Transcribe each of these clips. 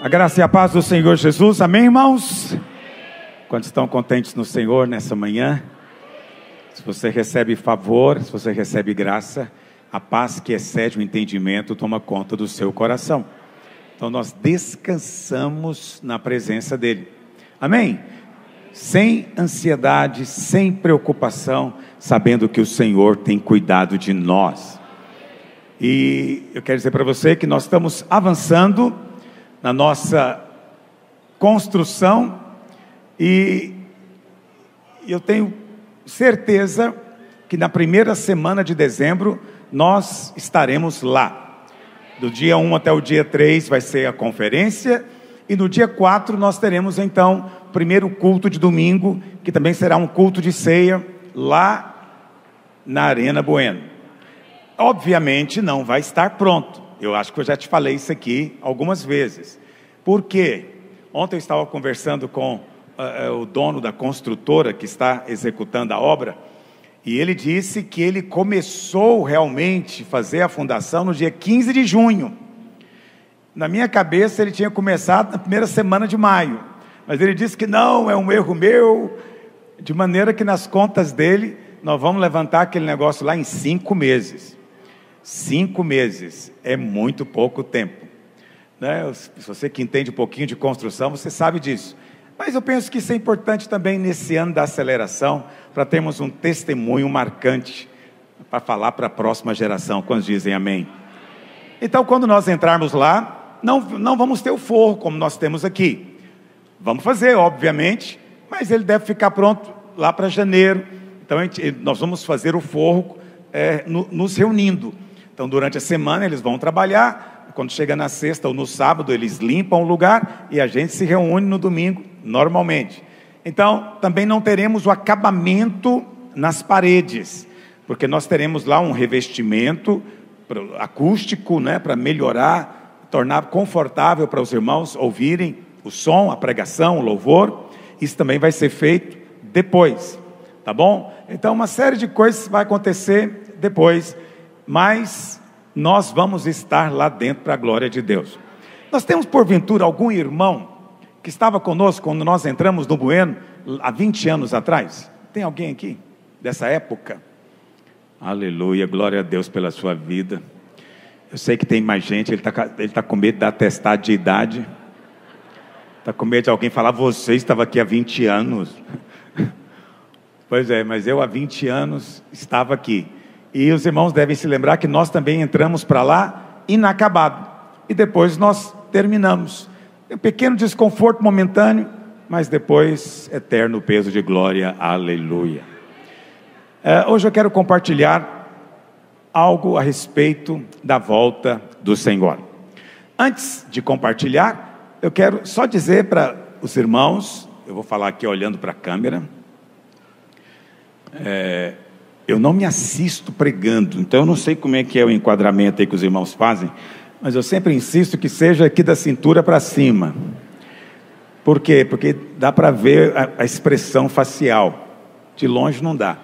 A graça e a paz do Senhor Jesus, amém, irmãos? Quantos estão contentes no Senhor nessa manhã? Se você recebe favor, se você recebe graça, a paz que excede o entendimento toma conta do seu coração. Então nós descansamos na presença dEle, amém? Sem ansiedade, sem preocupação, sabendo que o Senhor tem cuidado de nós. E eu quero dizer para você que nós estamos avançando na nossa construção e eu tenho certeza que na primeira semana de dezembro nós estaremos lá. Do dia 1 até o dia 3 vai ser a conferência e no dia 4 nós teremos então o primeiro culto de domingo, que também será um culto de ceia lá na Arena Bueno. Obviamente não vai estar pronto. Eu acho que eu já te falei isso aqui algumas vezes. Por quê? Ontem eu estava conversando com uh, o dono da construtora que está executando a obra, e ele disse que ele começou realmente a fazer a fundação no dia 15 de junho. Na minha cabeça ele tinha começado na primeira semana de maio, mas ele disse que não, é um erro meu, de maneira que nas contas dele nós vamos levantar aquele negócio lá em cinco meses. Cinco meses é muito pouco tempo. Né? Se você que entende um pouquinho de construção, você sabe disso. Mas eu penso que isso é importante também nesse ano da aceleração, para termos um testemunho marcante para falar para a próxima geração. Quando dizem amém? Então, quando nós entrarmos lá, não, não vamos ter o forro como nós temos aqui. Vamos fazer, obviamente, mas ele deve ficar pronto lá para janeiro. Então, gente, nós vamos fazer o forro é, no, nos reunindo. Então, durante a semana eles vão trabalhar, quando chega na sexta ou no sábado, eles limpam o lugar e a gente se reúne no domingo, normalmente. Então, também não teremos o acabamento nas paredes, porque nós teremos lá um revestimento acústico, né, para melhorar, tornar confortável para os irmãos ouvirem o som, a pregação, o louvor. Isso também vai ser feito depois, tá bom? Então, uma série de coisas vai acontecer depois mas nós vamos estar lá dentro para a glória de Deus. Nós temos porventura algum irmão que estava conosco quando nós entramos no Bueno há 20 anos atrás? Tem alguém aqui dessa época? Aleluia, glória a Deus pela sua vida. Eu sei que tem mais gente, ele está ele tá com medo da atestado de idade. Está com medo de alguém falar, você estava aqui há 20 anos. Pois é, mas eu há 20 anos estava aqui. E os irmãos devem se lembrar que nós também entramos para lá inacabado. E depois nós terminamos. Um pequeno desconforto momentâneo, mas depois eterno peso de glória. Aleluia. É, hoje eu quero compartilhar algo a respeito da volta do Senhor. Antes de compartilhar, eu quero só dizer para os irmãos, eu vou falar aqui olhando para a câmera. É, eu não me assisto pregando, então eu não sei como é que é o enquadramento aí que os irmãos fazem, mas eu sempre insisto que seja aqui da cintura para cima. Por quê? Porque dá para ver a, a expressão facial. De longe não dá.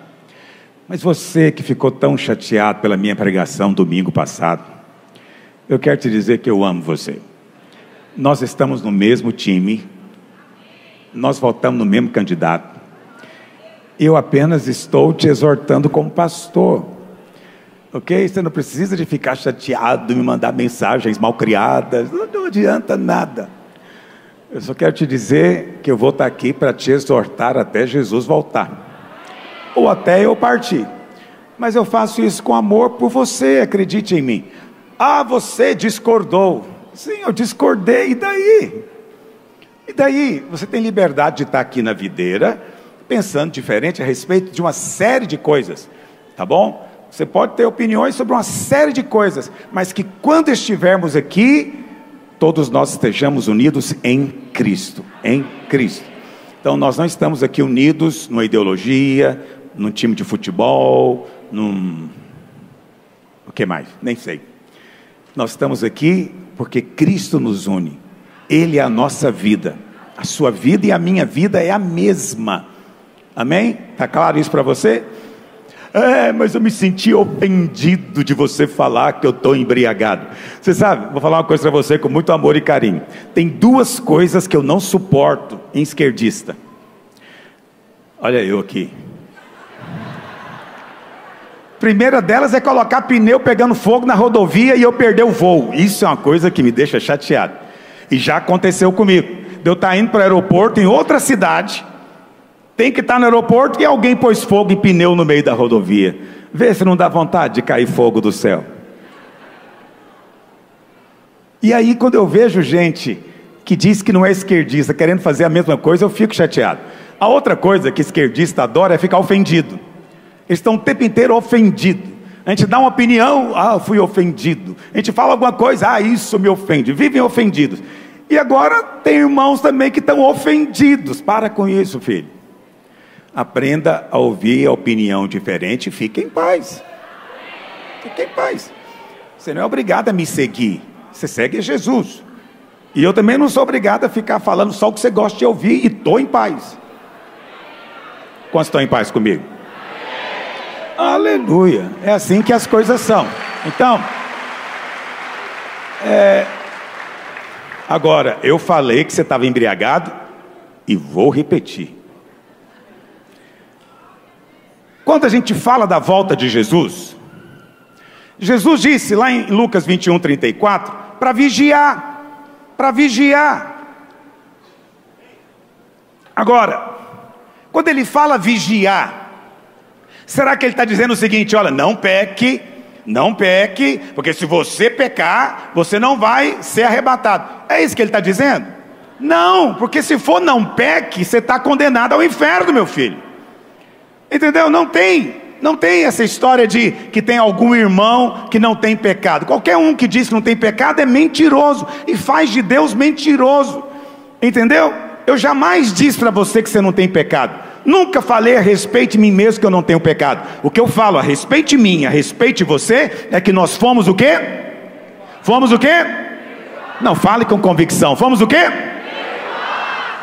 Mas você que ficou tão chateado pela minha pregação domingo passado, eu quero te dizer que eu amo você. Nós estamos no mesmo time, nós votamos no mesmo candidato, eu apenas estou te exortando como pastor. Ok? Você não precisa de ficar chateado, me mandar mensagens mal criadas. Não, não adianta nada. Eu só quero te dizer que eu vou estar aqui para te exortar até Jesus voltar. Ou até eu partir. Mas eu faço isso com amor por você, acredite em mim. Ah, você discordou. Sim, eu discordei, e daí? E daí? Você tem liberdade de estar aqui na videira pensando diferente a respeito de uma série de coisas, tá bom? Você pode ter opiniões sobre uma série de coisas, mas que quando estivermos aqui, todos nós estejamos unidos em Cristo, em Cristo. Então nós não estamos aqui unidos numa ideologia, num time de futebol, num o que mais? Nem sei. Nós estamos aqui porque Cristo nos une. Ele é a nossa vida. A sua vida e a minha vida é a mesma. Amém? Está claro isso para você? É, mas eu me senti ofendido de você falar que eu estou embriagado. Você sabe, vou falar uma coisa para você com muito amor e carinho. Tem duas coisas que eu não suporto em esquerdista. Olha eu aqui. Primeira delas é colocar pneu pegando fogo na rodovia e eu perder o voo. Isso é uma coisa que me deixa chateado. E já aconteceu comigo. De eu estar indo para o aeroporto em outra cidade tem que estar no aeroporto e alguém pôs fogo e pneu no meio da rodovia. Vê se não dá vontade de cair fogo do céu. E aí, quando eu vejo gente que diz que não é esquerdista querendo fazer a mesma coisa, eu fico chateado. A outra coisa que esquerdista adora é ficar ofendido. Eles estão o tempo inteiro ofendidos. A gente dá uma opinião, ah, fui ofendido. A gente fala alguma coisa, ah, isso me ofende. Vivem ofendidos. E agora tem irmãos também que estão ofendidos. Para com isso, filho. Aprenda a ouvir a opinião diferente e fique em paz. Fique em paz. Você não é obrigado a me seguir. Você segue Jesus. E eu também não sou obrigado a ficar falando só o que você gosta de ouvir e estou em paz. Quantos estão em paz comigo? Aleluia. É assim que as coisas são. Então, é... agora, eu falei que você estava embriagado e vou repetir. Quando a gente fala da volta de Jesus, Jesus disse lá em Lucas 21, 34, para vigiar, para vigiar. Agora, quando ele fala vigiar, será que ele está dizendo o seguinte: olha, não peque, não peque, porque se você pecar, você não vai ser arrebatado. É isso que ele está dizendo? Não, porque se for não peque, você está condenado ao inferno, meu filho. Entendeu? Não tem, não tem essa história de que tem algum irmão que não tem pecado. Qualquer um que diz que não tem pecado é mentiroso e faz de Deus mentiroso. Entendeu? Eu jamais disse para você que você não tem pecado. Nunca falei a respeito de mim mesmo que eu não tenho pecado. O que eu falo a respeito de mim, a respeito de você, é que nós fomos o quê? Fomos o quê? Não, fale com convicção. Fomos o quê?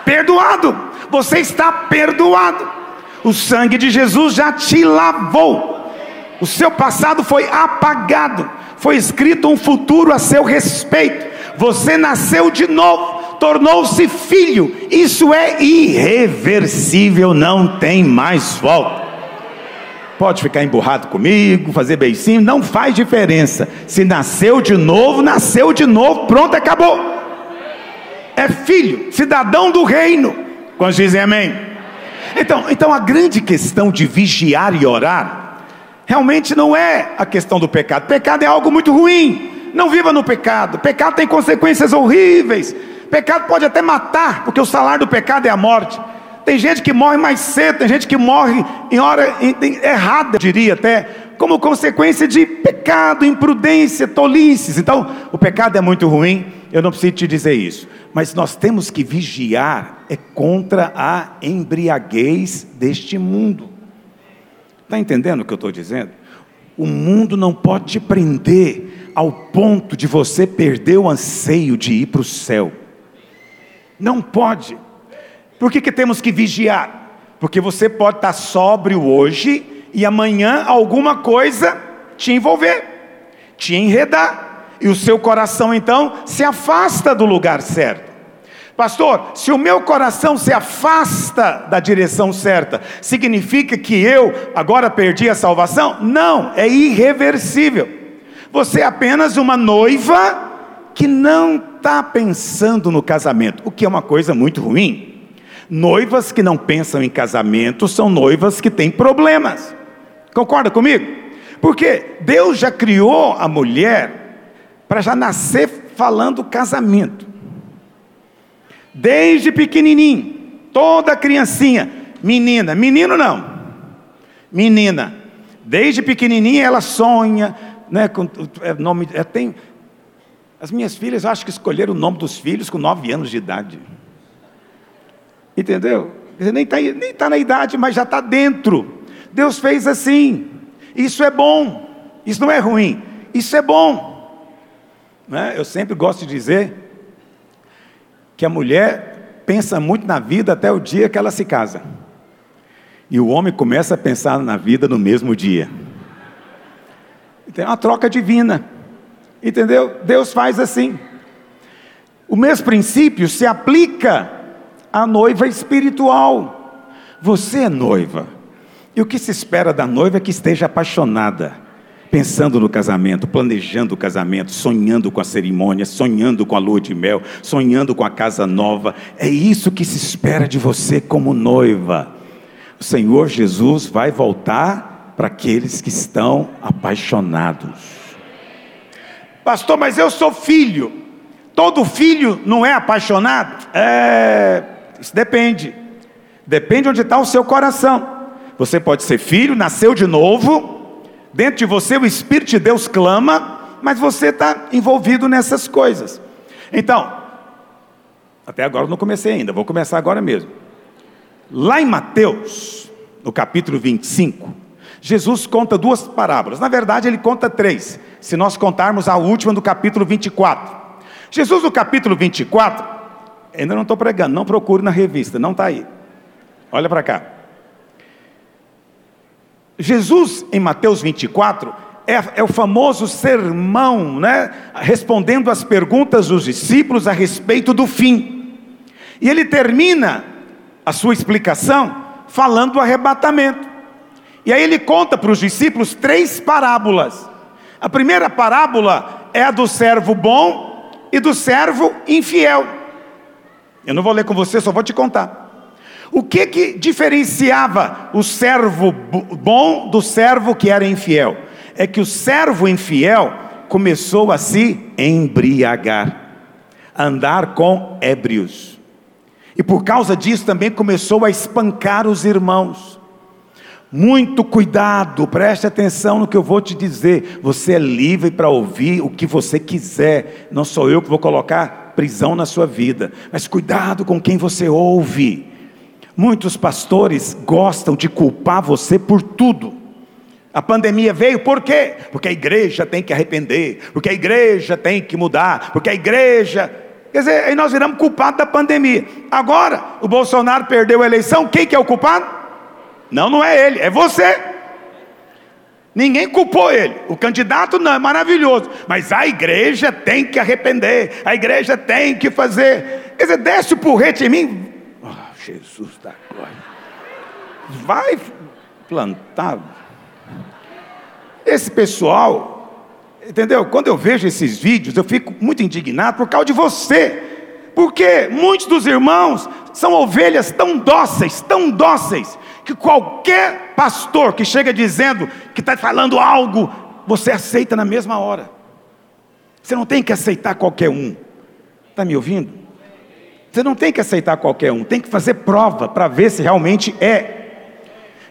Perdoado. Você está perdoado. O sangue de Jesus já te lavou. O seu passado foi apagado. Foi escrito um futuro a seu respeito. Você nasceu de novo, tornou-se filho. Isso é irreversível, não tem mais volta. Pode ficar emburrado comigo, fazer beicinho, não faz diferença. Se nasceu de novo, nasceu de novo, pronto, acabou. É filho, cidadão do reino. Quando dizem amém? Então, então a grande questão de vigiar e orar realmente não é a questão do pecado. Pecado é algo muito ruim. Não viva no pecado. Pecado tem consequências horríveis. Pecado pode até matar, porque o salário do pecado é a morte. Tem gente que morre mais cedo, tem gente que morre em hora errada, eu diria até, como consequência de pecado, imprudência, tolices. Então, o pecado é muito ruim, eu não preciso te dizer isso mas nós temos que vigiar é contra a embriaguez deste mundo. Está entendendo o que eu estou dizendo? O mundo não pode te prender ao ponto de você perder o anseio de ir para o céu. Não pode. Por que, que temos que vigiar? Porque você pode estar sóbrio hoje e amanhã alguma coisa te envolver, te enredar e o seu coração então se afasta do lugar certo. Pastor, se o meu coração se afasta da direção certa, significa que eu agora perdi a salvação? Não, é irreversível. Você é apenas uma noiva que não está pensando no casamento, o que é uma coisa muito ruim. Noivas que não pensam em casamento são noivas que têm problemas. Concorda comigo? Porque Deus já criou a mulher para já nascer falando casamento. Desde pequenininho, toda criancinha, menina, menino não, menina, desde pequenininha ela sonha, né, com é, nome, é, tem, as minhas filhas acho que escolheram o nome dos filhos com nove anos de idade, entendeu? Nem está nem tá na idade, mas já está dentro. Deus fez assim. Isso é bom. Isso não é ruim. Isso é bom. Né? Eu sempre gosto de dizer que a mulher pensa muito na vida até o dia que ela se casa. E o homem começa a pensar na vida no mesmo dia. Tem uma troca divina. Entendeu? Deus faz assim. O mesmo princípio se aplica à noiva espiritual. Você é noiva. E o que se espera da noiva é que esteja apaixonada, pensando no casamento, planejando o casamento, sonhando com a cerimônia, sonhando com a lua de mel, sonhando com a casa nova. É isso que se espera de você como noiva. O Senhor Jesus vai voltar para aqueles que estão apaixonados. Pastor, mas eu sou filho. Todo filho não é apaixonado? É, isso depende. Depende onde está o seu coração. Você pode ser filho, nasceu de novo, dentro de você o Espírito de Deus clama, mas você está envolvido nessas coisas. Então, até agora eu não comecei ainda, vou começar agora mesmo. Lá em Mateus, no capítulo 25, Jesus conta duas parábolas. Na verdade, ele conta três, se nós contarmos a última do capítulo 24. Jesus, no capítulo 24, ainda não estou pregando, não procure na revista, não está aí. Olha para cá. Jesus, em Mateus 24, é, é, o famoso sermão, né? Respondendo às perguntas dos discípulos a respeito do fim. E ele termina a sua explicação falando do arrebatamento. E aí ele conta para os discípulos três parábolas. A primeira parábola é a do servo bom e do servo infiel. Eu não vou ler com você, só vou te contar. O que que diferenciava o servo bom do servo que era infiel? É que o servo infiel começou a se embriagar, andar com ébrios. E por causa disso também começou a espancar os irmãos. Muito cuidado, preste atenção no que eu vou te dizer. Você é livre para ouvir o que você quiser, não sou eu que vou colocar prisão na sua vida, mas cuidado com quem você ouve. Muitos pastores gostam de culpar você por tudo. A pandemia veio por quê? Porque a igreja tem que arrepender, porque a igreja tem que mudar, porque a igreja. Quer dizer, aí nós viramos culpados da pandemia. Agora, o Bolsonaro perdeu a eleição, quem que é o culpado? Não, não é ele, é você. Ninguém culpou ele. O candidato não é maravilhoso, mas a igreja tem que arrepender. A igreja tem que fazer. Quer dizer, desce o porrete em mim. Jesus da glória. Vai plantar. Esse pessoal, entendeu? Quando eu vejo esses vídeos, eu fico muito indignado por causa de você. Porque muitos dos irmãos são ovelhas tão dóceis, tão dóceis, que qualquer pastor que chega dizendo que está falando algo, você aceita na mesma hora. Você não tem que aceitar qualquer um. Está me ouvindo? Você não tem que aceitar qualquer um, tem que fazer prova para ver se realmente é.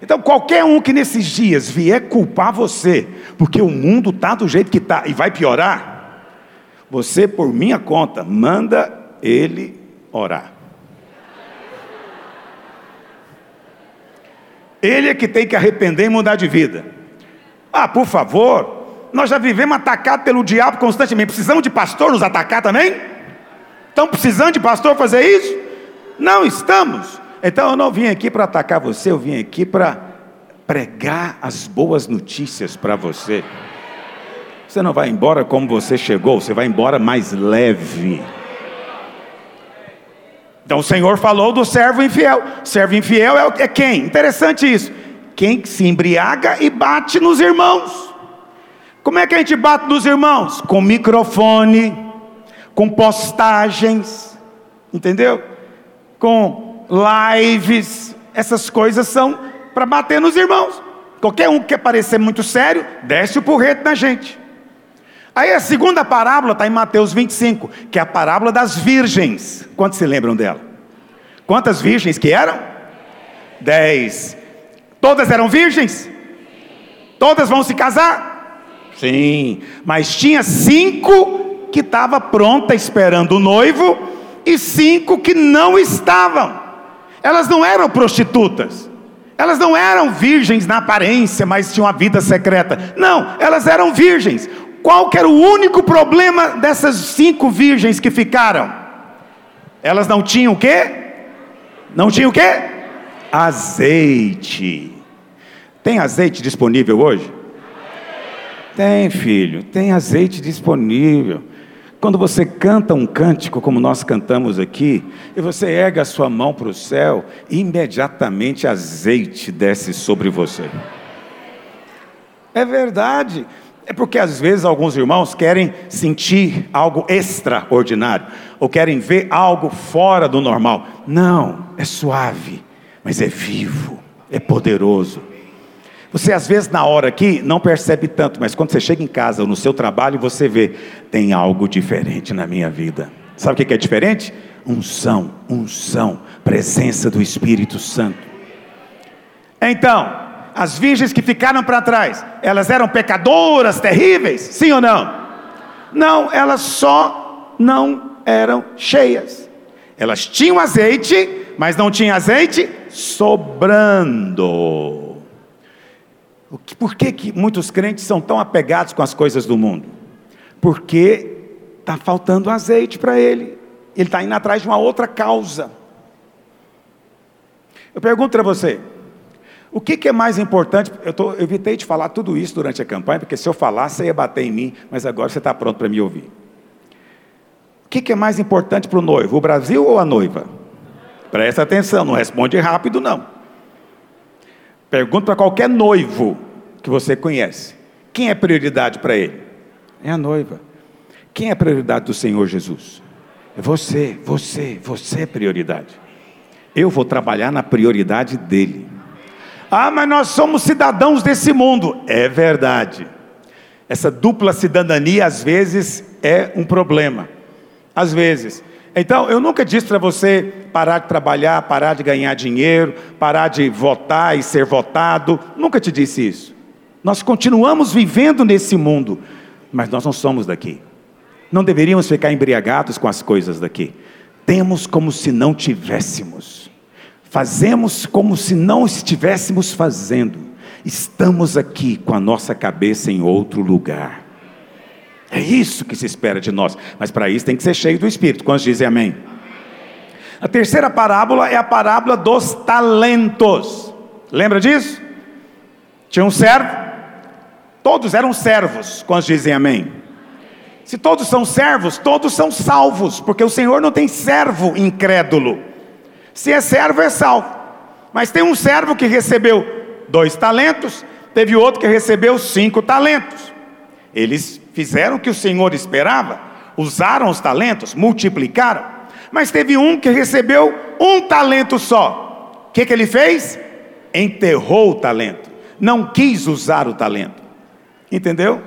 Então, qualquer um que nesses dias vier culpar você, porque o mundo está do jeito que está e vai piorar, você, por minha conta, manda ele orar. Ele é que tem que arrepender e mudar de vida. Ah, por favor, nós já vivemos atacados pelo diabo constantemente. Precisamos de pastor nos atacar também? Estão precisando de pastor fazer isso? Não estamos. Então eu não vim aqui para atacar você, eu vim aqui para pregar as boas notícias para você. Você não vai embora como você chegou, você vai embora mais leve. Então o Senhor falou do servo infiel. Servo infiel é, é quem? Interessante isso. Quem se embriaga e bate nos irmãos. Como é que a gente bate nos irmãos? Com microfone, com postagens, entendeu? Com lives. Essas coisas são para bater nos irmãos. Qualquer um que quer parecer muito sério, desce o porrete na gente. Aí a segunda parábola está em Mateus 25, que é a parábola das virgens. Quantos se lembram dela? Quantas virgens que eram? Dez. Todas eram virgens? Todas vão se casar? Sim. Mas tinha cinco que estavam pronta esperando o noivo e cinco que não estavam. Elas não eram prostitutas. Elas não eram virgens na aparência, mas tinham uma vida secreta. Não, elas eram virgens. Qual era o único problema dessas cinco virgens que ficaram? Elas não tinham o quê? Não tinham o quê? Azeite. Tem azeite disponível hoje? Tem, filho, tem azeite disponível. Quando você canta um cântico como nós cantamos aqui, e você erga a sua mão para o céu, imediatamente azeite desce sobre você. É verdade. É porque às vezes alguns irmãos querem sentir algo extraordinário, ou querem ver algo fora do normal. Não, é suave, mas é vivo, é poderoso. Você às vezes na hora aqui não percebe tanto, mas quando você chega em casa ou no seu trabalho, você vê, tem algo diferente na minha vida. Sabe o que é diferente? Unção, unção, presença do Espírito Santo. Então, as virgens que ficaram para trás, elas eram pecadoras terríveis? Sim ou não? Não, elas só não eram cheias. Elas tinham azeite, mas não tinham azeite sobrando. Por que, que muitos crentes são tão apegados com as coisas do mundo? Porque está faltando azeite para ele. Ele está indo atrás de uma outra causa. Eu pergunto para você: o que, que, é mais importante? Eu, tô, eu evitei de falar tudo isso durante a campanha, porque se eu falasse, você ia bater em mim, mas agora você está pronto para me ouvir. O que, que é mais importante para o noivo, o Brasil ou a noiva? Presta atenção, não responde rápido, não. Pergunta para qualquer noivo que você conhece: quem é prioridade para ele? É a noiva. Quem é a prioridade do Senhor Jesus? É você, você, você é prioridade. Eu vou trabalhar na prioridade dele. Ah, mas nós somos cidadãos desse mundo. É verdade. Essa dupla cidadania às vezes é um problema. Às vezes. Então, eu nunca disse para você parar de trabalhar, parar de ganhar dinheiro, parar de votar e ser votado. Nunca te disse isso. Nós continuamos vivendo nesse mundo, mas nós não somos daqui. Não deveríamos ficar embriagados com as coisas daqui. Temos como se não tivéssemos. Fazemos como se não estivéssemos fazendo. Estamos aqui com a nossa cabeça em outro lugar. É isso que se espera de nós. Mas para isso tem que ser cheio do Espírito. Quantos dizem amém? A terceira parábola é a parábola dos talentos. Lembra disso? Tinha um servo, todos eram servos. Quantos dizem amém? Se todos são servos, todos são salvos, porque o Senhor não tem servo incrédulo. Se é servo, é salvo. Mas tem um servo que recebeu dois talentos, teve outro que recebeu cinco talentos. Eles fizeram o que o Senhor esperava, usaram os talentos, multiplicaram, mas teve um que recebeu um talento só. O que, que ele fez? Enterrou o talento, não quis usar o talento, entendeu?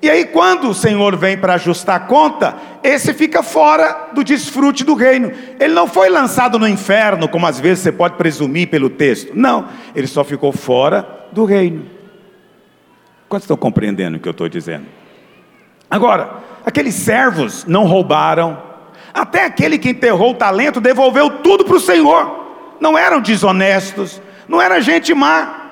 E aí, quando o Senhor vem para ajustar a conta, esse fica fora do desfrute do reino. Ele não foi lançado no inferno, como às vezes você pode presumir pelo texto. Não, ele só ficou fora do reino. Quantos estão compreendendo o que eu estou dizendo? Agora, aqueles servos não roubaram, até aquele que enterrou o talento devolveu tudo para o Senhor. Não eram desonestos, não era gente má,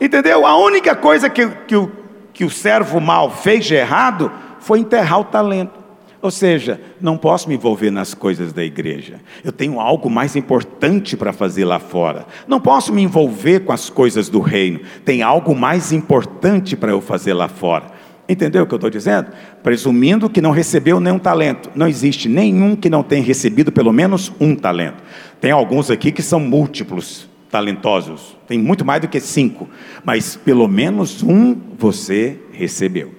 entendeu? A única coisa que, que, o, que o servo mal fez de errado foi enterrar o talento. Ou seja, não posso me envolver nas coisas da igreja. Eu tenho algo mais importante para fazer lá fora. Não posso me envolver com as coisas do reino. Tem algo mais importante para eu fazer lá fora. Entendeu o que eu estou dizendo? Presumindo que não recebeu nenhum talento. Não existe nenhum que não tenha recebido pelo menos um talento. Tem alguns aqui que são múltiplos talentosos. Tem muito mais do que cinco. Mas pelo menos um você recebeu.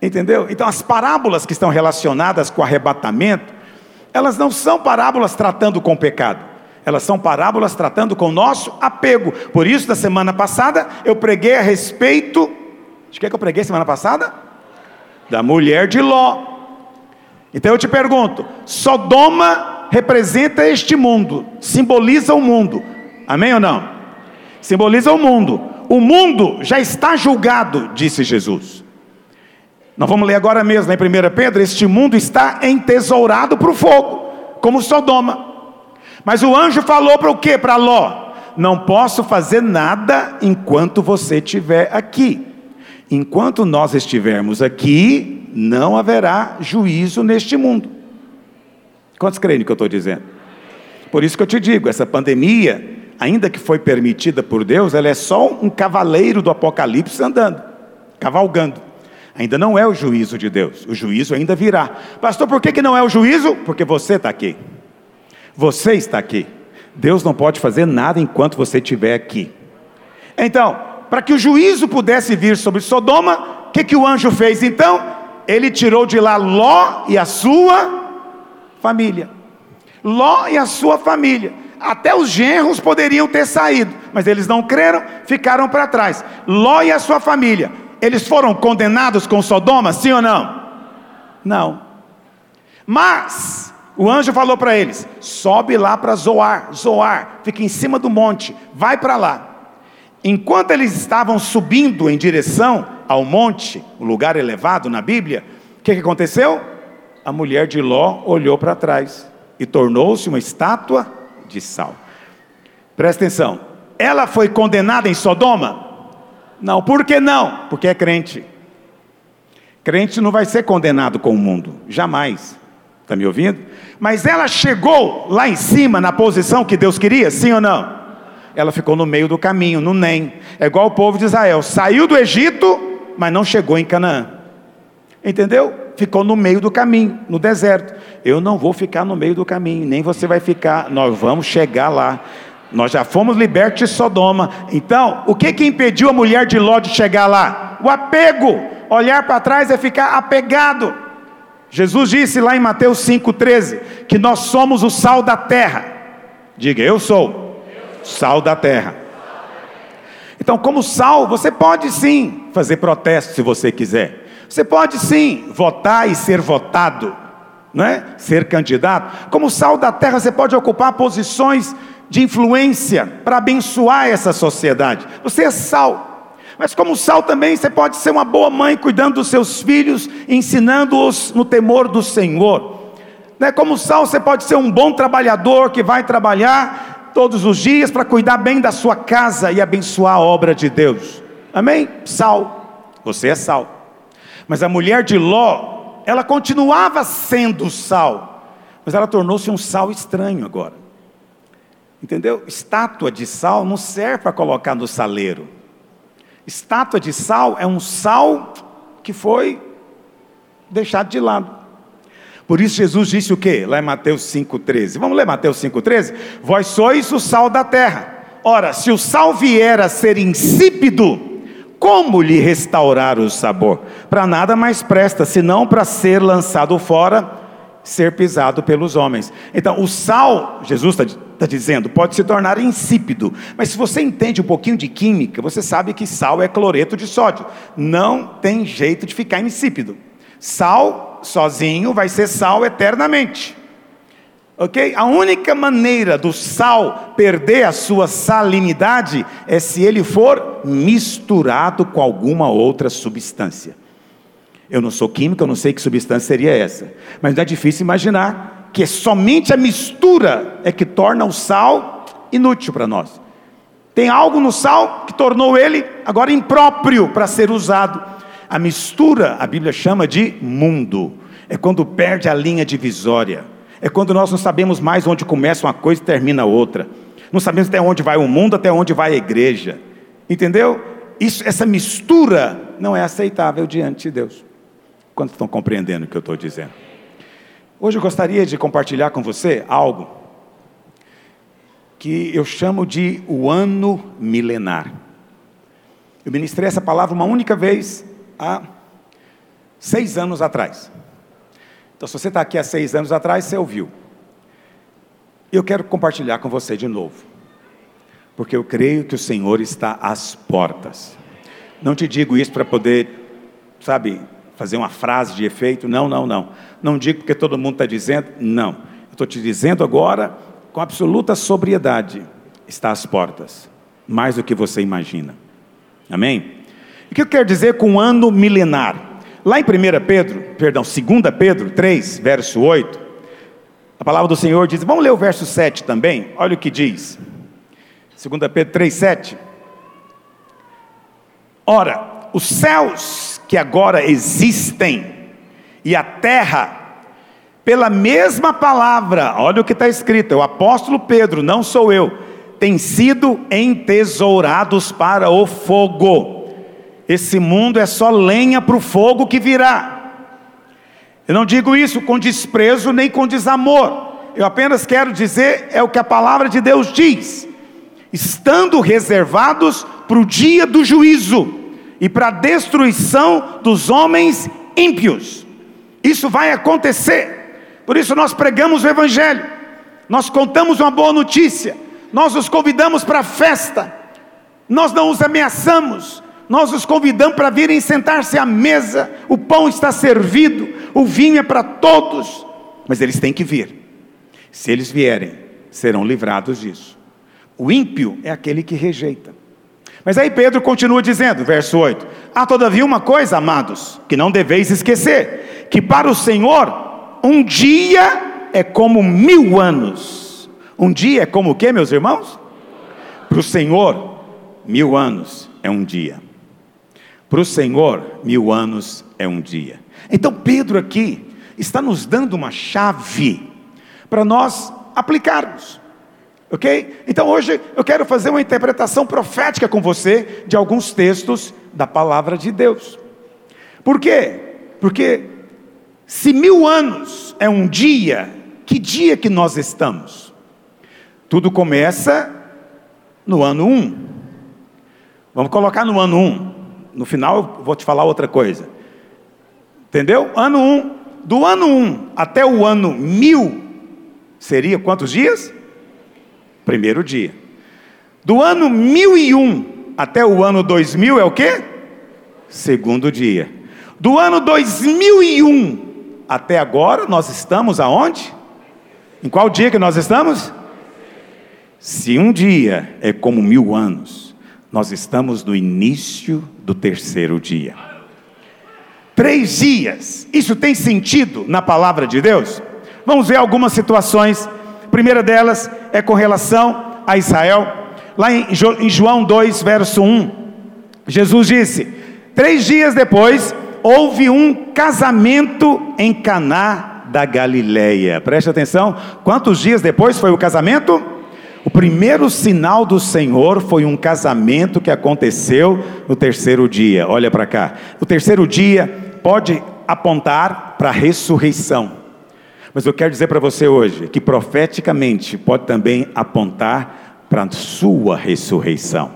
Entendeu? Então as parábolas que estão relacionadas com arrebatamento, elas não são parábolas tratando com pecado. Elas são parábolas tratando com o nosso apego. Por isso, na semana passada, eu preguei a respeito de que, é que eu preguei semana passada? Da mulher de Ló. Então eu te pergunto: Sodoma representa este mundo, simboliza o mundo, amém ou não? Simboliza o mundo. O mundo já está julgado, disse Jesus. Nós vamos ler agora mesmo, em 1 Pedro: Este mundo está entesourado para o fogo, como Sodoma. Mas o anjo falou para o que? Para Ló: Não posso fazer nada enquanto você estiver aqui. Enquanto nós estivermos aqui, não haverá juízo neste mundo. Quantos creem no que eu estou dizendo? Por isso que eu te digo, essa pandemia ainda que foi permitida por Deus, ela é só um cavaleiro do Apocalipse andando, cavalgando. Ainda não é o juízo de Deus, o juízo ainda virá. Pastor, por que, que não é o juízo? Porque você está aqui. Você está aqui. Deus não pode fazer nada enquanto você estiver aqui. Então, para que o juízo pudesse vir sobre Sodoma, o que, que o anjo fez então? Ele tirou de lá Ló e a sua família. Ló e a sua família. Até os genros poderiam ter saído, mas eles não creram, ficaram para trás. Ló e a sua família. Eles foram condenados com Sodoma, sim ou não? Não. Mas o anjo falou para eles: sobe lá para Zoar, Zoar, fica em cima do monte, vai para lá. Enquanto eles estavam subindo em direção ao monte, o lugar elevado na Bíblia, o que, que aconteceu? A mulher de Ló olhou para trás e tornou-se uma estátua de sal. Presta atenção, ela foi condenada em Sodoma? Não, por que não? Porque é crente. Crente não vai ser condenado com o mundo, jamais. Está me ouvindo? Mas ela chegou lá em cima, na posição que Deus queria, sim ou não? Ela ficou no meio do caminho, no NEM. É igual o povo de Israel: saiu do Egito, mas não chegou em Canaã. Entendeu? Ficou no meio do caminho, no deserto. Eu não vou ficar no meio do caminho, nem você vai ficar. Nós vamos chegar lá. Nós já fomos libertos de Sodoma. Então, o que que impediu a mulher de Ló de chegar lá? O apego. Olhar para trás é ficar apegado. Jesus disse lá em Mateus 5,13 que nós somos o sal da terra. Diga, eu sou sal da terra. Então, como sal, você pode sim fazer protesto se você quiser. Você pode sim votar e ser votado, não é? Ser candidato. Como sal da terra, você pode ocupar posições de influência para abençoar essa sociedade. Você é sal. Mas como sal também, você pode ser uma boa mãe cuidando dos seus filhos, ensinando-os no temor do Senhor. Né? Como sal, você pode ser um bom trabalhador que vai trabalhar todos os dias para cuidar bem da sua casa e abençoar a obra de Deus. Amém? Sal. Você é sal. Mas a mulher de Ló, ela continuava sendo sal, mas ela tornou-se um sal estranho agora. Entendeu? Estátua de sal não serve para colocar no saleiro. Estátua de sal é um sal que foi deixado de lado. Por isso Jesus disse o quê? Lá em Mateus 5,13. Vamos ler Mateus 5,13? Vós sois o sal da terra. Ora, se o sal vier a ser insípido, como lhe restaurar o sabor? Para nada mais presta, senão para ser lançado fora ser pisado pelos homens. Então, o sal, Jesus está tá dizendo, pode se tornar insípido. Mas se você entende um pouquinho de química, você sabe que sal é cloreto de sódio. Não tem jeito de ficar insípido. Sal sozinho vai ser sal eternamente. Ok? A única maneira do sal perder a sua salinidade é se ele for misturado com alguma outra substância. Eu não sou químico, eu não sei que substância seria essa. Mas não é difícil imaginar que somente a mistura é que torna o sal inútil para nós. Tem algo no sal que tornou ele agora impróprio para ser usado. A mistura, a Bíblia chama de mundo. É quando perde a linha divisória. É quando nós não sabemos mais onde começa uma coisa e termina outra. Não sabemos até onde vai o mundo, até onde vai a igreja. Entendeu? Isso, essa mistura não é aceitável diante de Deus. Quantos estão compreendendo o que eu estou dizendo? Hoje eu gostaria de compartilhar com você algo que eu chamo de o ano milenar. Eu ministrei essa palavra uma única vez há seis anos atrás. Então, se você está aqui há seis anos atrás, você ouviu. Eu quero compartilhar com você de novo, porque eu creio que o Senhor está às portas. Não te digo isso para poder, sabe, fazer uma frase de efeito. Não, não, não. Não digo porque todo mundo está dizendo. Não. Eu estou te dizendo agora com absoluta sobriedade. Está às portas. Mais do que você imagina. Amém? O que eu quero dizer com ano milenar? Lá em 1 Pedro, perdão, 2 Pedro 3, verso 8, a palavra do Senhor diz, vamos ler o verso 7 também, olha o que diz. 2 Pedro 3, 7. Ora, os céus que agora existem, e a terra, pela mesma palavra, olha o que está escrito, é o apóstolo Pedro, não sou eu, têm sido entesourados para o fogo. Esse mundo é só lenha para o fogo que virá. Eu não digo isso com desprezo nem com desamor. Eu apenas quero dizer é o que a palavra de Deus diz. Estando reservados para o dia do juízo e para a destruição dos homens ímpios. Isso vai acontecer. Por isso nós pregamos o evangelho. Nós contamos uma boa notícia. Nós os convidamos para a festa. Nós não os ameaçamos. Nós os convidamos para virem sentar-se à mesa. O pão está servido, o vinho é para todos. Mas eles têm que vir. Se eles vierem, serão livrados disso. O ímpio é aquele que rejeita. Mas aí Pedro continua dizendo, verso 8: Há todavia uma coisa, amados, que não deveis esquecer: que para o Senhor um dia é como mil anos. Um dia é como o que, meus irmãos? Para o Senhor, mil anos é um dia. Para o Senhor, mil anos é um dia. Então Pedro aqui está nos dando uma chave para nós aplicarmos. Ok? Então hoje eu quero fazer uma interpretação profética com você de alguns textos da palavra de Deus. Por quê? Porque se mil anos é um dia, que dia que nós estamos? Tudo começa no ano 1. Um. Vamos colocar no ano 1. No final eu vou te falar outra coisa. Entendeu? Ano 1. Um. Do ano 1 um até o ano 1000 seria quantos dias? Primeiro dia. Do ano 1001 até o ano 2000 é o quê? Segundo dia. Do ano 2001 até agora, nós estamos aonde? Em qual dia que nós estamos? Se um dia é como mil anos, nós estamos no início do terceiro dia. Três dias, isso tem sentido na palavra de Deus? Vamos ver algumas situações. A primeira delas é com relação a Israel. Lá em João 2, verso 1, Jesus disse: Três dias depois, houve um casamento em Caná da Galileia. Preste atenção, quantos dias depois foi o casamento? Primeiro sinal do Senhor foi um casamento que aconteceu no terceiro dia. Olha para cá. O terceiro dia pode apontar para a ressurreição. Mas eu quero dizer para você hoje que profeticamente pode também apontar para a sua ressurreição,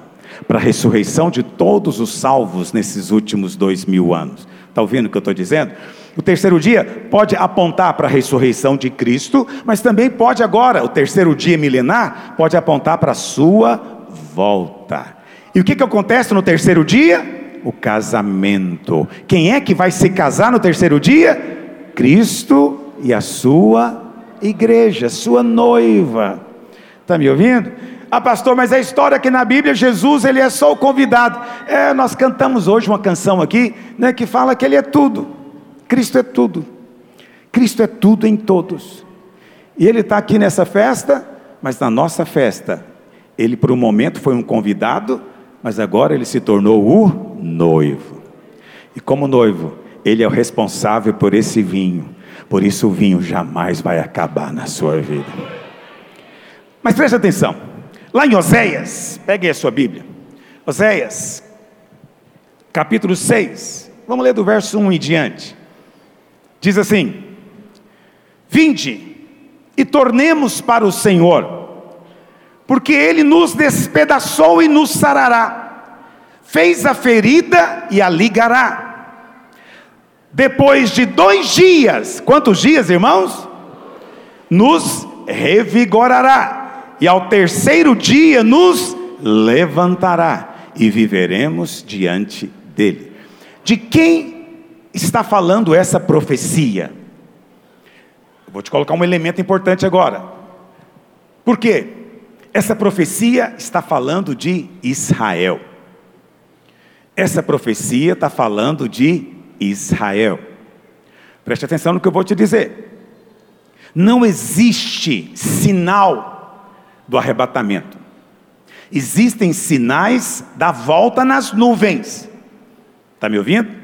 para a ressurreição de todos os salvos nesses últimos dois mil anos. Está ouvindo o que eu estou dizendo? O terceiro dia pode apontar para a ressurreição de Cristo, mas também pode agora, o terceiro dia milenar, pode apontar para a sua volta. E o que, que acontece no terceiro dia? O casamento. Quem é que vai se casar no terceiro dia? Cristo e a sua igreja, sua noiva. Está me ouvindo? Ah, pastor, mas a história que na Bíblia Jesus ele é só o convidado. É, nós cantamos hoje uma canção aqui, né, que fala que ele é tudo. Cristo é tudo. Cristo é tudo em todos. E ele está aqui nessa festa, mas na nossa festa, ele por um momento foi um convidado, mas agora ele se tornou o noivo. E como noivo, ele é o responsável por esse vinho. Por isso o vinho jamais vai acabar na sua vida. Mas preste atenção. Lá em Oséias, pegue a sua Bíblia. Oséias, capítulo 6. Vamos ler do verso 1 em diante. Diz assim: Vinde e tornemos para o Senhor, porque Ele nos despedaçou e nos sarará, fez a ferida e a ligará depois de dois dias, quantos dias, irmãos? Nos revigorará, e ao terceiro dia nos levantará, e viveremos diante dele. De quem está falando essa profecia? vou te colocar um elemento importante agora. Por quê? Essa profecia está falando de Israel. Essa profecia está falando de Israel. Preste atenção no que eu vou te dizer. Não existe sinal do arrebatamento. Existem sinais da volta nas nuvens. Está me ouvindo?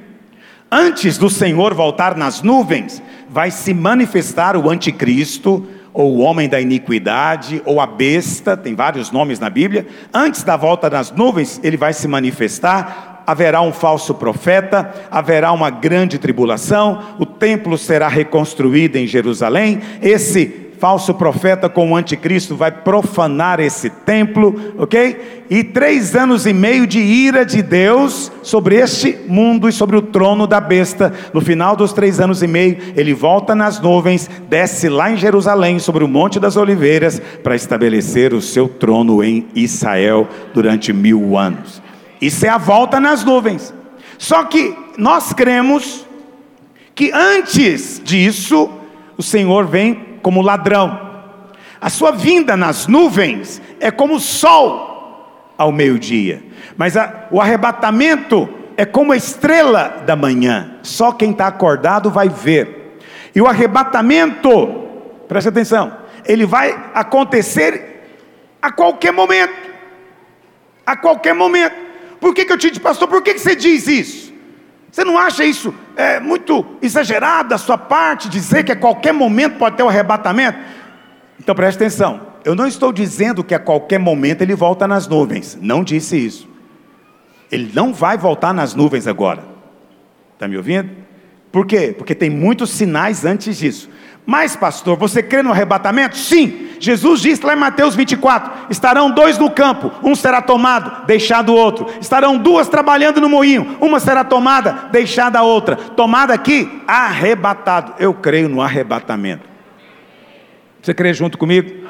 Antes do Senhor voltar nas nuvens, vai se manifestar o anticristo, ou o homem da iniquidade, ou a besta, tem vários nomes na Bíblia. Antes da volta das nuvens, ele vai se manifestar. Haverá um falso profeta, haverá uma grande tribulação, o templo será reconstruído em Jerusalém. Esse falso profeta com o anticristo vai profanar esse templo, ok? E três anos e meio de ira de Deus sobre este mundo e sobre o trono da besta. No final dos três anos e meio, ele volta nas nuvens, desce lá em Jerusalém, sobre o Monte das Oliveiras, para estabelecer o seu trono em Israel durante mil anos. Isso é a volta nas nuvens. Só que nós cremos que antes disso, o Senhor vem como ladrão. A sua vinda nas nuvens é como o sol ao meio-dia. Mas a, o arrebatamento é como a estrela da manhã. Só quem está acordado vai ver. E o arrebatamento, preste atenção, ele vai acontecer a qualquer momento. A qualquer momento. Por que, que eu te disse, pastor, por que, que você diz isso? Você não acha isso é, muito exagerado da sua parte dizer que a qualquer momento pode ter um arrebatamento? Então preste atenção. Eu não estou dizendo que a qualquer momento ele volta nas nuvens. Não disse isso. Ele não vai voltar nas nuvens agora. Está me ouvindo? Por quê? Porque tem muitos sinais antes disso. Mas, pastor, você crê no arrebatamento? Sim. Jesus disse lá em Mateus 24: estarão dois no campo, um será tomado, deixado o outro. Estarão duas trabalhando no moinho, uma será tomada, deixada a outra. Tomada aqui, arrebatado. Eu creio no arrebatamento. Você crê junto comigo?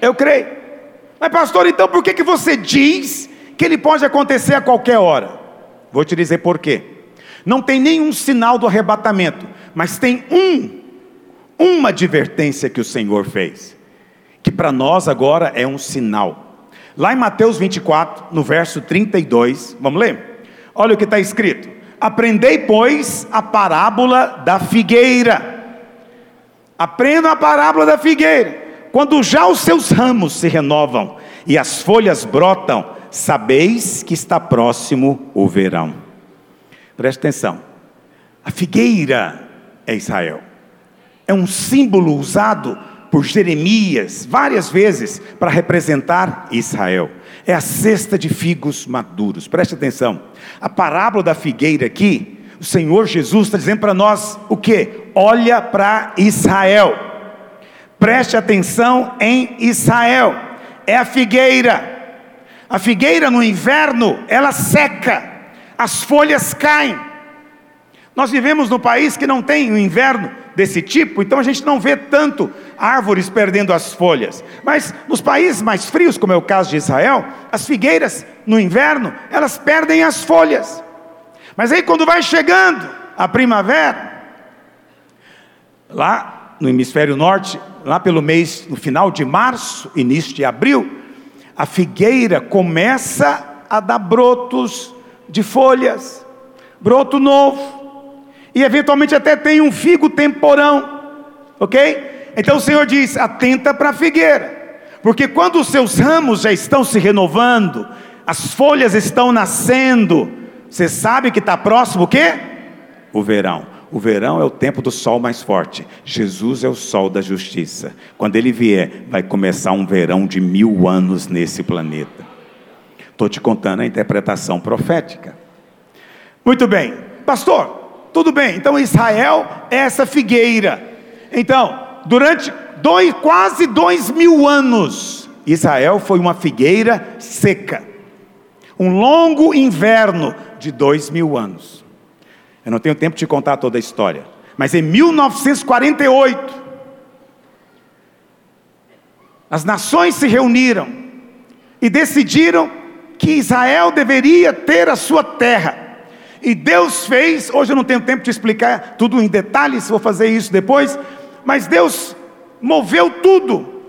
Eu creio. Mas, pastor, então por que, que você diz que ele pode acontecer a qualquer hora? Vou te dizer por quê. Não tem nenhum sinal do arrebatamento, mas tem um uma advertência que o Senhor fez, que para nós agora é um sinal. Lá em Mateus 24, no verso 32, vamos ler? Olha o que está escrito: Aprendei, pois, a parábola da figueira. Aprenda a parábola da figueira. Quando já os seus ramos se renovam e as folhas brotam, sabeis que está próximo o verão. Preste atenção. A figueira é Israel é um símbolo usado por Jeremias várias vezes para representar Israel. É a cesta de figos maduros. Preste atenção. A parábola da figueira aqui, o Senhor Jesus está dizendo para nós o que? Olha para Israel. Preste atenção em Israel. É a figueira. A figueira no inverno, ela seca. As folhas caem. Nós vivemos no país que não tem o inverno desse tipo, então a gente não vê tanto árvores perdendo as folhas. Mas nos países mais frios, como é o caso de Israel, as figueiras no inverno, elas perdem as folhas. Mas aí quando vai chegando a primavera, lá no hemisfério norte, lá pelo mês, no final de março, início de abril, a figueira começa a dar brotos de folhas, broto novo e eventualmente até tem um figo temporão, ok? Então o Senhor diz: atenta para a figueira, porque quando os seus ramos já estão se renovando, as folhas estão nascendo, você sabe que está próximo o quê? O verão. O verão é o tempo do sol mais forte. Jesus é o sol da justiça. Quando ele vier, vai começar um verão de mil anos nesse planeta. Estou te contando a interpretação profética. Muito bem, pastor. Tudo bem, então Israel é essa figueira. Então, durante dois, quase dois mil anos, Israel foi uma figueira seca. Um longo inverno de dois mil anos. Eu não tenho tempo de contar toda a história. Mas em 1948, as nações se reuniram e decidiram que Israel deveria ter a sua terra. E Deus fez, hoje eu não tenho tempo de explicar tudo em detalhes, vou fazer isso depois, mas Deus moveu tudo,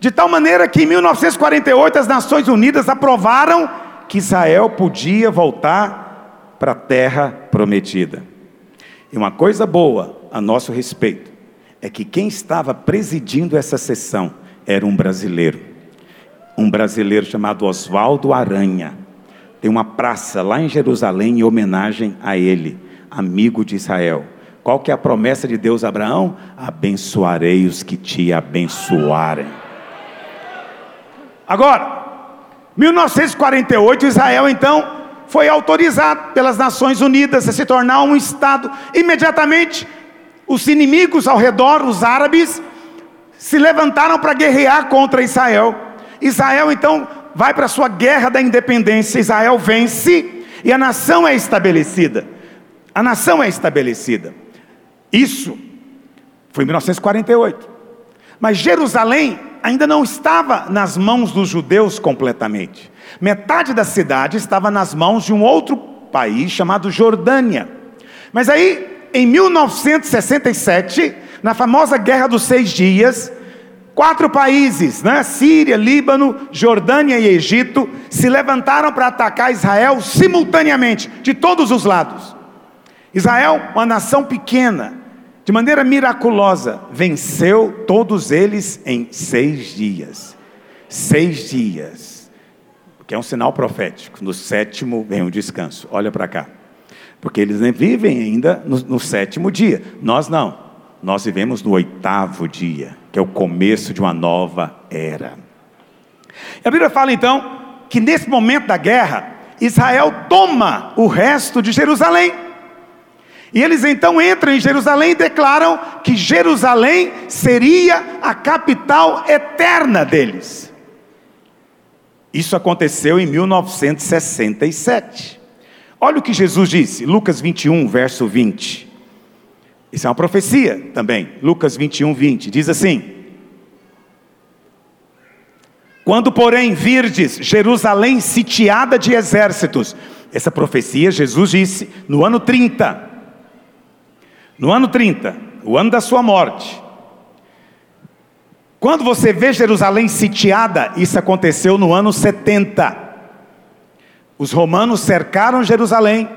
de tal maneira que em 1948 as Nações Unidas aprovaram que Israel podia voltar para a terra prometida. E uma coisa boa a nosso respeito é que quem estava presidindo essa sessão era um brasileiro, um brasileiro chamado Oswaldo Aranha. Tem uma praça lá em Jerusalém em homenagem a ele, amigo de Israel. Qual que é a promessa de Deus a Abraão? Abençoarei os que te abençoarem. Agora, 1948, Israel então foi autorizado pelas Nações Unidas a se tornar um Estado. Imediatamente, os inimigos ao redor, os árabes, se levantaram para guerrear contra Israel. Israel então vai para a sua guerra da independência. Israel vence e a nação é estabelecida. A nação é estabelecida. Isso foi em 1948. Mas Jerusalém ainda não estava nas mãos dos judeus completamente. Metade da cidade estava nas mãos de um outro país chamado Jordânia. Mas aí, em 1967, na famosa Guerra dos Seis Dias, quatro países, né, Síria, Líbano, Jordânia e Egito, se levantaram para atacar Israel simultaneamente, de todos os lados. Israel, uma nação pequena, de maneira miraculosa, venceu todos eles em seis dias. Seis dias que é um sinal profético. No sétimo vem o descanso. Olha para cá. Porque eles vivem ainda no, no, sétimo dia. Nós não. Nós vivemos no oitavo dia, que é o começo de uma nova era. E a Bíblia fala então que nesse momento da guerra, Israel toma o resto de Jerusalém. E eles então entram em Jerusalém e declaram que Jerusalém seria a capital eterna deles. Isso aconteceu em 1967. Olha o que Jesus disse, Lucas 21, verso 20. Isso é uma profecia também. Lucas 21, 20. Diz assim: Quando, porém, virdes Jerusalém sitiada de exércitos, essa profecia Jesus disse no ano 30. No ano 30, o ano da sua morte. Quando você vê Jerusalém sitiada, isso aconteceu no ano 70. Os romanos cercaram Jerusalém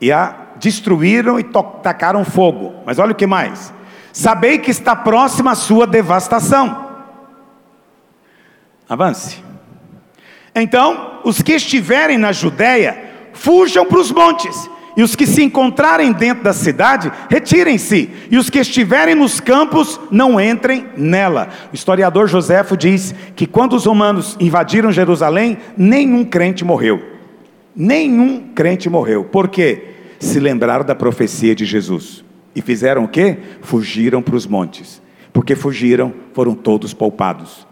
e a destruíram e tacaram fogo. Mas olha o que mais: sabei que está próxima a sua devastação. Avance. Então, os que estiverem na Judéia, fujam para os montes e os que se encontrarem dentro da cidade, retirem-se, e os que estiverem nos campos, não entrem nela. O historiador Joséfo diz que quando os romanos invadiram Jerusalém, nenhum crente morreu. Nenhum crente morreu. Por quê? Se lembraram da profecia de Jesus. E fizeram o quê? Fugiram para os montes. Porque fugiram, foram todos poupados.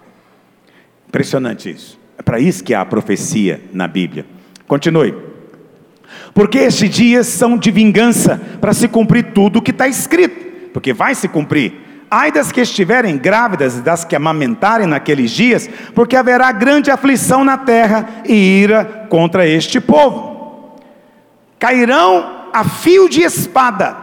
Impressionante isso. É para isso que há a profecia na Bíblia. Continue porque estes dias são de vingança, para se cumprir tudo o que está escrito, porque vai se cumprir. Ai das que estiverem grávidas e das que amamentarem naqueles dias, porque haverá grande aflição na terra e ira contra este povo. Cairão a fio de espada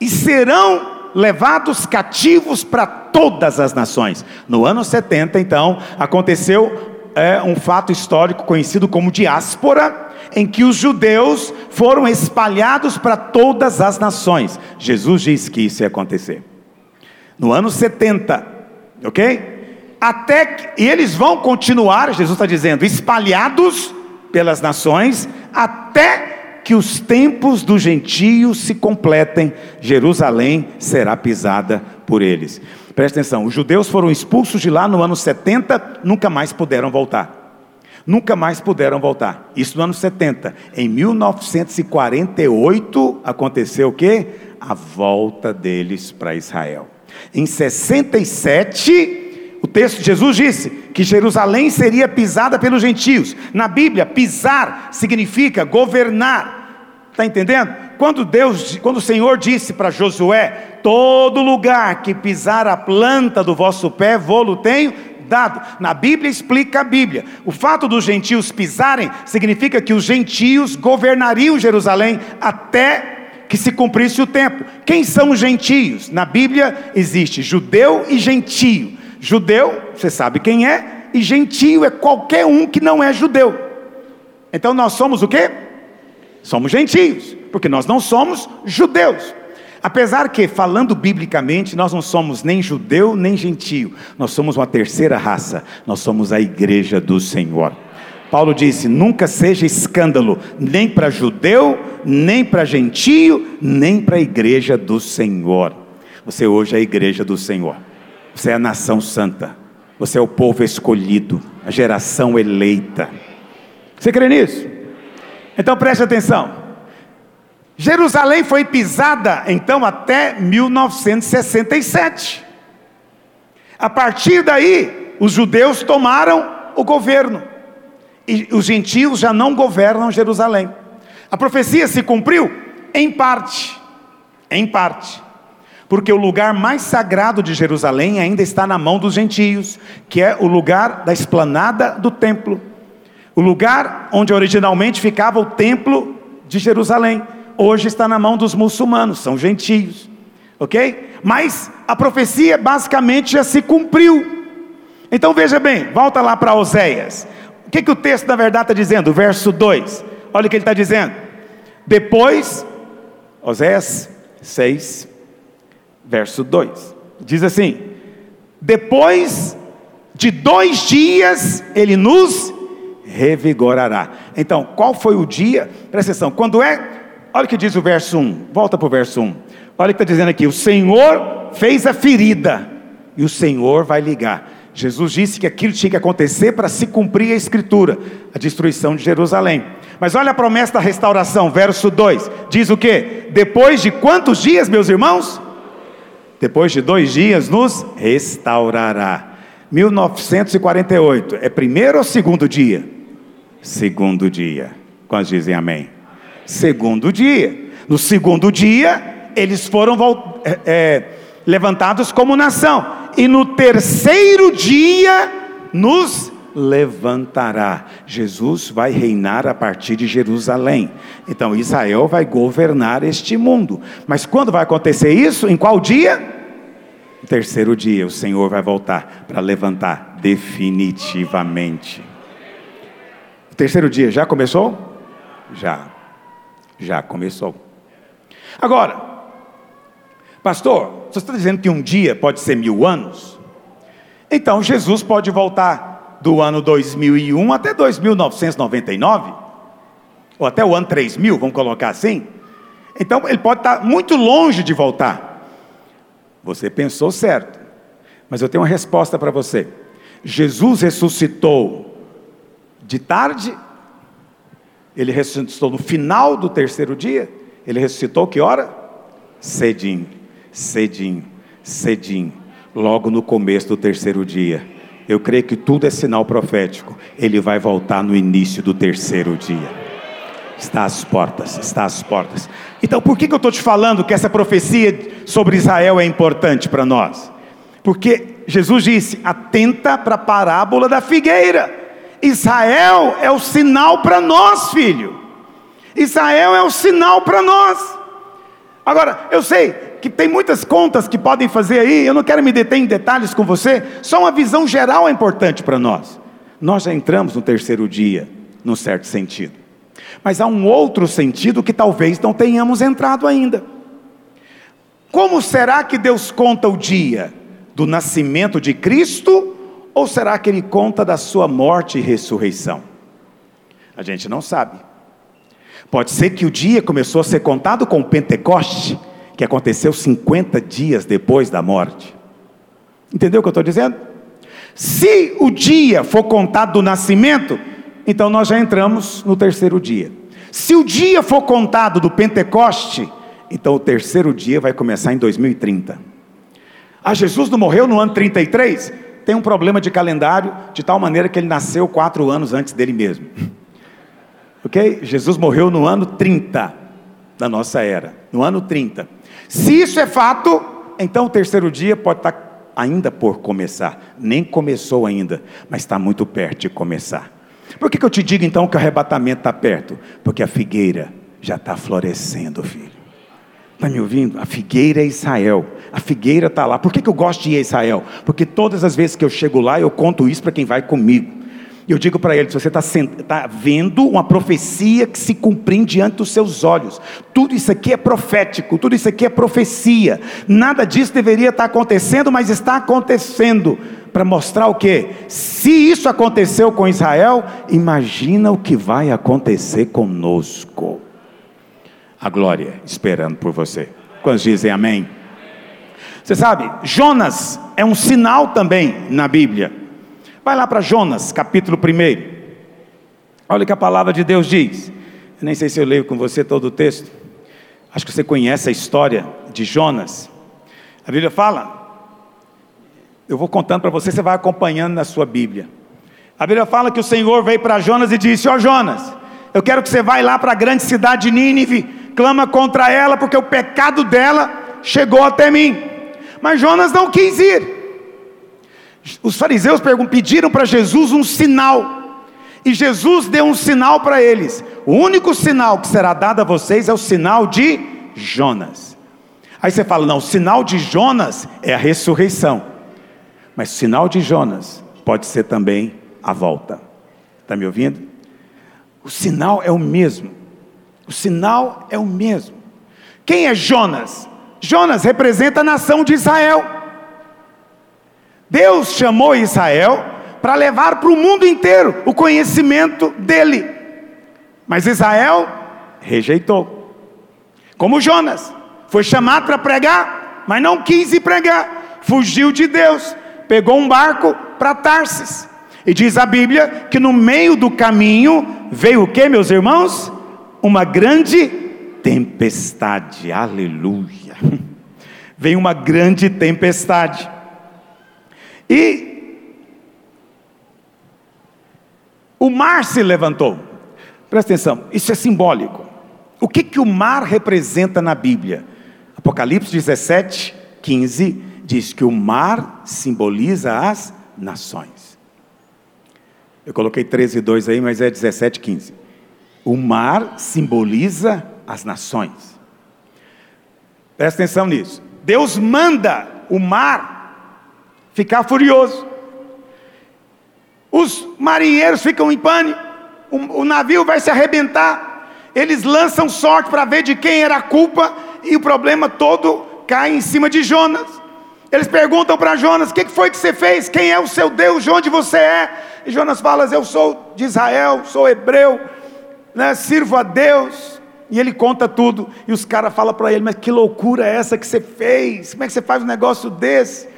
e serão levados cativos para todas as nações. No ano 70, então, aconteceu é, um fato histórico conhecido como diáspora em que os judeus foram espalhados para todas as nações. Jesus disse que isso ia acontecer. No ano 70, ok? Até que, e eles vão continuar, Jesus está dizendo, espalhados pelas nações, até que os tempos dos gentios se completem, Jerusalém será pisada por eles. Presta atenção, os judeus foram expulsos de lá no ano 70, nunca mais puderam voltar nunca mais puderam voltar. Isso no ano 70. Em 1948 aconteceu o quê? A volta deles para Israel. Em 67, o texto de Jesus disse que Jerusalém seria pisada pelos gentios. Na Bíblia, pisar significa governar. Está entendendo? Quando Deus, quando o Senhor disse para Josué: Todo lugar que pisar a planta do vosso pé, vou-lo tenho dado. Na Bíblia explica a Bíblia. O fato dos gentios pisarem significa que os gentios governariam Jerusalém até que se cumprisse o tempo. Quem são os gentios? Na Bíblia existe judeu e gentio. Judeu, você sabe quem é, e gentio é qualquer um que não é judeu. Então nós somos o quê? Somos gentios, porque nós não somos judeus. Apesar que, falando biblicamente, nós não somos nem judeu nem gentio, nós somos uma terceira raça, nós somos a igreja do Senhor. Paulo disse: nunca seja escândalo, nem para judeu, nem para gentio, nem para a igreja do Senhor. Você hoje é a igreja do Senhor, você é a nação santa, você é o povo escolhido, a geração eleita. Você crê nisso? Então preste atenção. Jerusalém foi pisada então até 1967. A partir daí, os judeus tomaram o governo e os gentios já não governam Jerusalém. A profecia se cumpriu em parte, em parte, porque o lugar mais sagrado de Jerusalém ainda está na mão dos gentios, que é o lugar da esplanada do templo, o lugar onde originalmente ficava o templo de Jerusalém hoje está na mão dos muçulmanos, são gentios, ok? Mas a profecia basicamente já se cumpriu. Então veja bem, volta lá para Oséias. O que, que o texto na verdade está dizendo? Verso 2, olha o que ele está dizendo. Depois, Oséias 6, verso 2, diz assim: Depois de dois dias ele nos revigorará. Então, qual foi o dia? Presta atenção, quando é Olha o que diz o verso 1. Volta para o verso 1. Olha o que está dizendo aqui: o Senhor fez a ferida, e o Senhor vai ligar. Jesus disse que aquilo tinha que acontecer para se cumprir a escritura, a destruição de Jerusalém. Mas olha a promessa da restauração, verso 2: diz o que? Depois de quantos dias, meus irmãos? Depois de dois dias nos restaurará. 1948, é primeiro ou segundo dia? Segundo dia. Quantos dizem amém? segundo dia. No segundo dia, eles foram é, é, levantados como nação. E no terceiro dia, nos levantará. Jesus vai reinar a partir de Jerusalém. Então Israel vai governar este mundo. Mas quando vai acontecer isso? Em qual dia? Terceiro dia, o Senhor vai voltar para levantar definitivamente. Terceiro dia já começou? Já. Já começou. Agora, pastor, você está dizendo que um dia pode ser mil anos? Então Jesus pode voltar do ano 2001 até 2999, ou até o ano 3000, vamos colocar assim. Então ele pode estar muito longe de voltar. Você pensou certo, mas eu tenho uma resposta para você. Jesus ressuscitou de tarde ele ressuscitou no final do terceiro dia. Ele ressuscitou que hora? Cedinho, cedinho, cedinho. Logo no começo do terceiro dia. Eu creio que tudo é sinal profético. Ele vai voltar no início do terceiro dia. Está às portas, está às portas. Então, por que, que eu estou te falando que essa profecia sobre Israel é importante para nós? Porque Jesus disse: atenta para a parábola da figueira. Israel é o sinal para nós, filho. Israel é o sinal para nós. Agora, eu sei que tem muitas contas que podem fazer aí, eu não quero me deter em detalhes com você, só uma visão geral é importante para nós. Nós já entramos no terceiro dia, num certo sentido. Mas há um outro sentido que talvez não tenhamos entrado ainda. Como será que Deus conta o dia do nascimento de Cristo ou será que ele conta da sua morte e ressurreição? A gente não sabe. Pode ser que o dia começou a ser contado com o Pentecoste, que aconteceu 50 dias depois da morte. Entendeu o que eu estou dizendo? Se o dia for contado do nascimento, então nós já entramos no terceiro dia. Se o dia for contado do Pentecoste, então o terceiro dia vai começar em 2030. Ah, Jesus não morreu no ano 33? Tem um problema de calendário, de tal maneira que ele nasceu quatro anos antes dele mesmo. ok? Jesus morreu no ano 30 da nossa era, no ano 30. Se isso é fato, então o terceiro dia pode estar ainda por começar. Nem começou ainda, mas está muito perto de começar. Por que, que eu te digo então que o arrebatamento está perto? Porque a figueira já está florescendo, filho. Está me ouvindo? A figueira é Israel. A figueira está lá. Por que, que eu gosto de ir a Israel? Porque todas as vezes que eu chego lá, eu conto isso para quem vai comigo. E eu digo para ele: você está tá vendo uma profecia que se cumprir diante dos seus olhos. Tudo isso aqui é profético, tudo isso aqui é profecia. Nada disso deveria estar acontecendo, mas está acontecendo. Para mostrar o que? Se isso aconteceu com Israel, imagina o que vai acontecer conosco. A glória esperando por você. Quantos dizem amém? Você sabe, Jonas é um sinal também na Bíblia. Vai lá para Jonas, capítulo 1. Olha o que a palavra de Deus diz. Eu nem sei se eu leio com você todo o texto. Acho que você conhece a história de Jonas. A Bíblia fala. Eu vou contando para você, você vai acompanhando na sua Bíblia. A Bíblia fala que o Senhor veio para Jonas e disse: Ó oh, Jonas, eu quero que você vá lá para a grande cidade de Nínive, clama contra ela, porque o pecado dela chegou até mim. Mas Jonas não quis ir. Os fariseus pediram para Jesus um sinal. E Jesus deu um sinal para eles. O único sinal que será dado a vocês é o sinal de Jonas. Aí você fala: não, o sinal de Jonas é a ressurreição. Mas o sinal de Jonas pode ser também a volta. Está me ouvindo? O sinal é o mesmo. O sinal é o mesmo. Quem é Jonas? Jonas representa a nação de Israel. Deus chamou Israel para levar para o mundo inteiro o conhecimento dele. Mas Israel rejeitou. Como Jonas, foi chamado para pregar, mas não quis ir pregar, fugiu de Deus, pegou um barco para Tarsis. E diz a Bíblia que no meio do caminho veio o que, meus irmãos? Uma grande tempestade. Aleluia. Veio uma grande tempestade. E o mar se levantou. Presta atenção, isso é simbólico. O que, que o mar representa na Bíblia? Apocalipse 17, 15 diz que o mar simboliza as nações. Eu coloquei 13 e 2 aí, mas é 17, 15. O mar simboliza as nações. Presta atenção nisso. Deus manda o mar ficar furioso. Os marinheiros ficam em pânico. O, o navio vai se arrebentar. Eles lançam sorte para ver de quem era a culpa. E o problema todo cai em cima de Jonas. Eles perguntam para Jonas: O que foi que você fez? Quem é o seu Deus? De onde você é? E Jonas fala: Eu sou de Israel, sou hebreu, né, sirvo a Deus. E ele conta tudo, e os caras falam para ele: Mas que loucura é essa que você fez? Como é que você faz um negócio desse?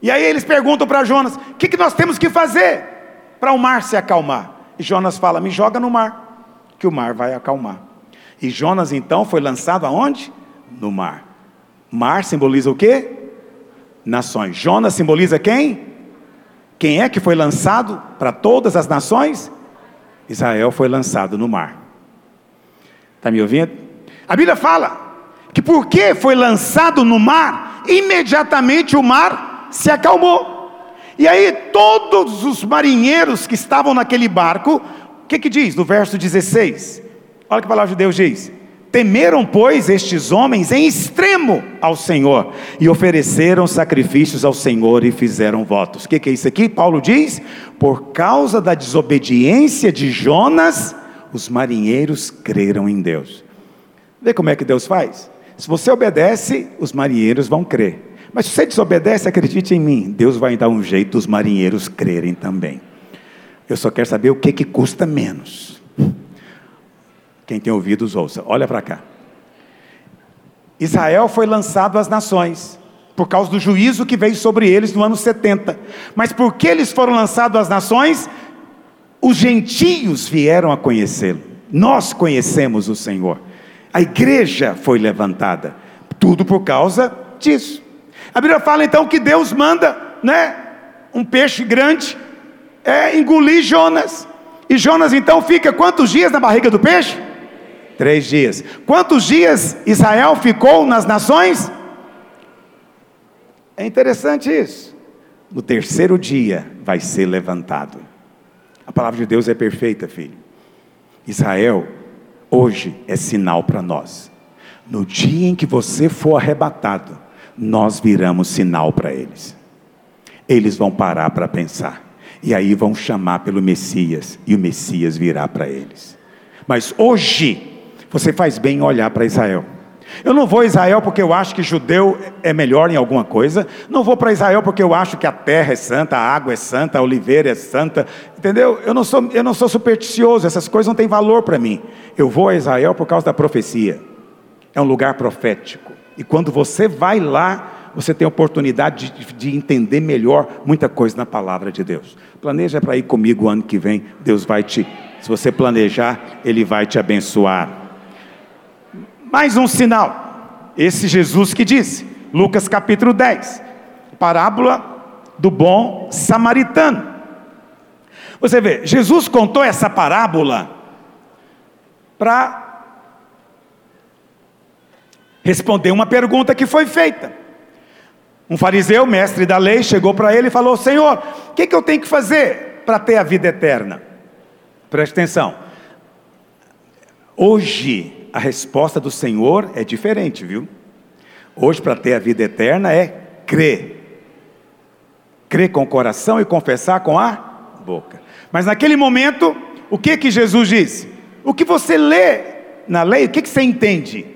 E aí eles perguntam para Jonas: O que, que nós temos que fazer para o mar se acalmar? E Jonas fala: Me joga no mar, que o mar vai acalmar. E Jonas então foi lançado aonde? No mar. Mar simboliza o quê? Nações. Jonas simboliza quem? Quem é que foi lançado para todas as nações? Israel foi lançado no mar. Está me ouvindo? A Bíblia fala que porque foi lançado no mar, imediatamente o mar se acalmou. E aí todos os marinheiros que estavam naquele barco, o que, que diz no verso 16? Olha que a palavra de Deus diz: Temeram, pois, estes homens em extremo ao Senhor, e ofereceram sacrifícios ao Senhor e fizeram votos. O que, que é isso aqui? Paulo diz: Por causa da desobediência de Jonas, os marinheiros creram em Deus. Vê como é que Deus faz? Se você obedece, os marinheiros vão crer. Mas se você desobedece, acredite em mim, Deus vai dar um jeito dos marinheiros crerem também. Eu só quero saber o que, que custa menos. Quem tem ouvidos, ouça. Olha para cá. Israel foi lançado às nações, por causa do juízo que veio sobre eles no ano 70. Mas por que eles foram lançados às nações? Os gentios vieram a conhecê-lo. Nós conhecemos o Senhor. A igreja foi levantada. Tudo por causa disso. A Bíblia fala então que Deus manda, né, um peixe grande é engolir Jonas. E Jonas então fica quantos dias na barriga do peixe? Três dias. Quantos dias Israel ficou nas nações? É interessante isso. No terceiro dia vai ser levantado. A palavra de Deus é perfeita, filho. Israel, hoje é sinal para nós. No dia em que você for arrebatado, nós viramos sinal para eles. Eles vão parar para pensar. e aí vão chamar pelo Messias, e o Messias virá para eles. Mas hoje, você faz bem em olhar para Israel. Eu não vou a Israel porque eu acho que judeu é melhor em alguma coisa. Não vou para Israel porque eu acho que a terra é santa, a água é santa, a oliveira é santa. Entendeu? Eu não sou, eu não sou supersticioso, essas coisas não têm valor para mim. Eu vou a Israel por causa da profecia. É um lugar profético. E quando você vai lá, você tem a oportunidade de, de entender melhor muita coisa na palavra de Deus. Planeja para ir comigo o ano que vem. Deus vai te, se você planejar, Ele vai te abençoar. Mais um sinal. Esse Jesus que disse, Lucas capítulo 10, parábola do bom samaritano. Você vê, Jesus contou essa parábola para responder uma pergunta que foi feita. Um fariseu, mestre da lei, chegou para ele e falou: Senhor, o que, que eu tenho que fazer para ter a vida eterna? Preste atenção. Hoje, a resposta do Senhor é diferente, viu? Hoje, para ter a vida eterna, é crer. Crer com o coração e confessar com a boca. Mas naquele momento, o que que Jesus disse? O que você lê na lei, o que, que você entende?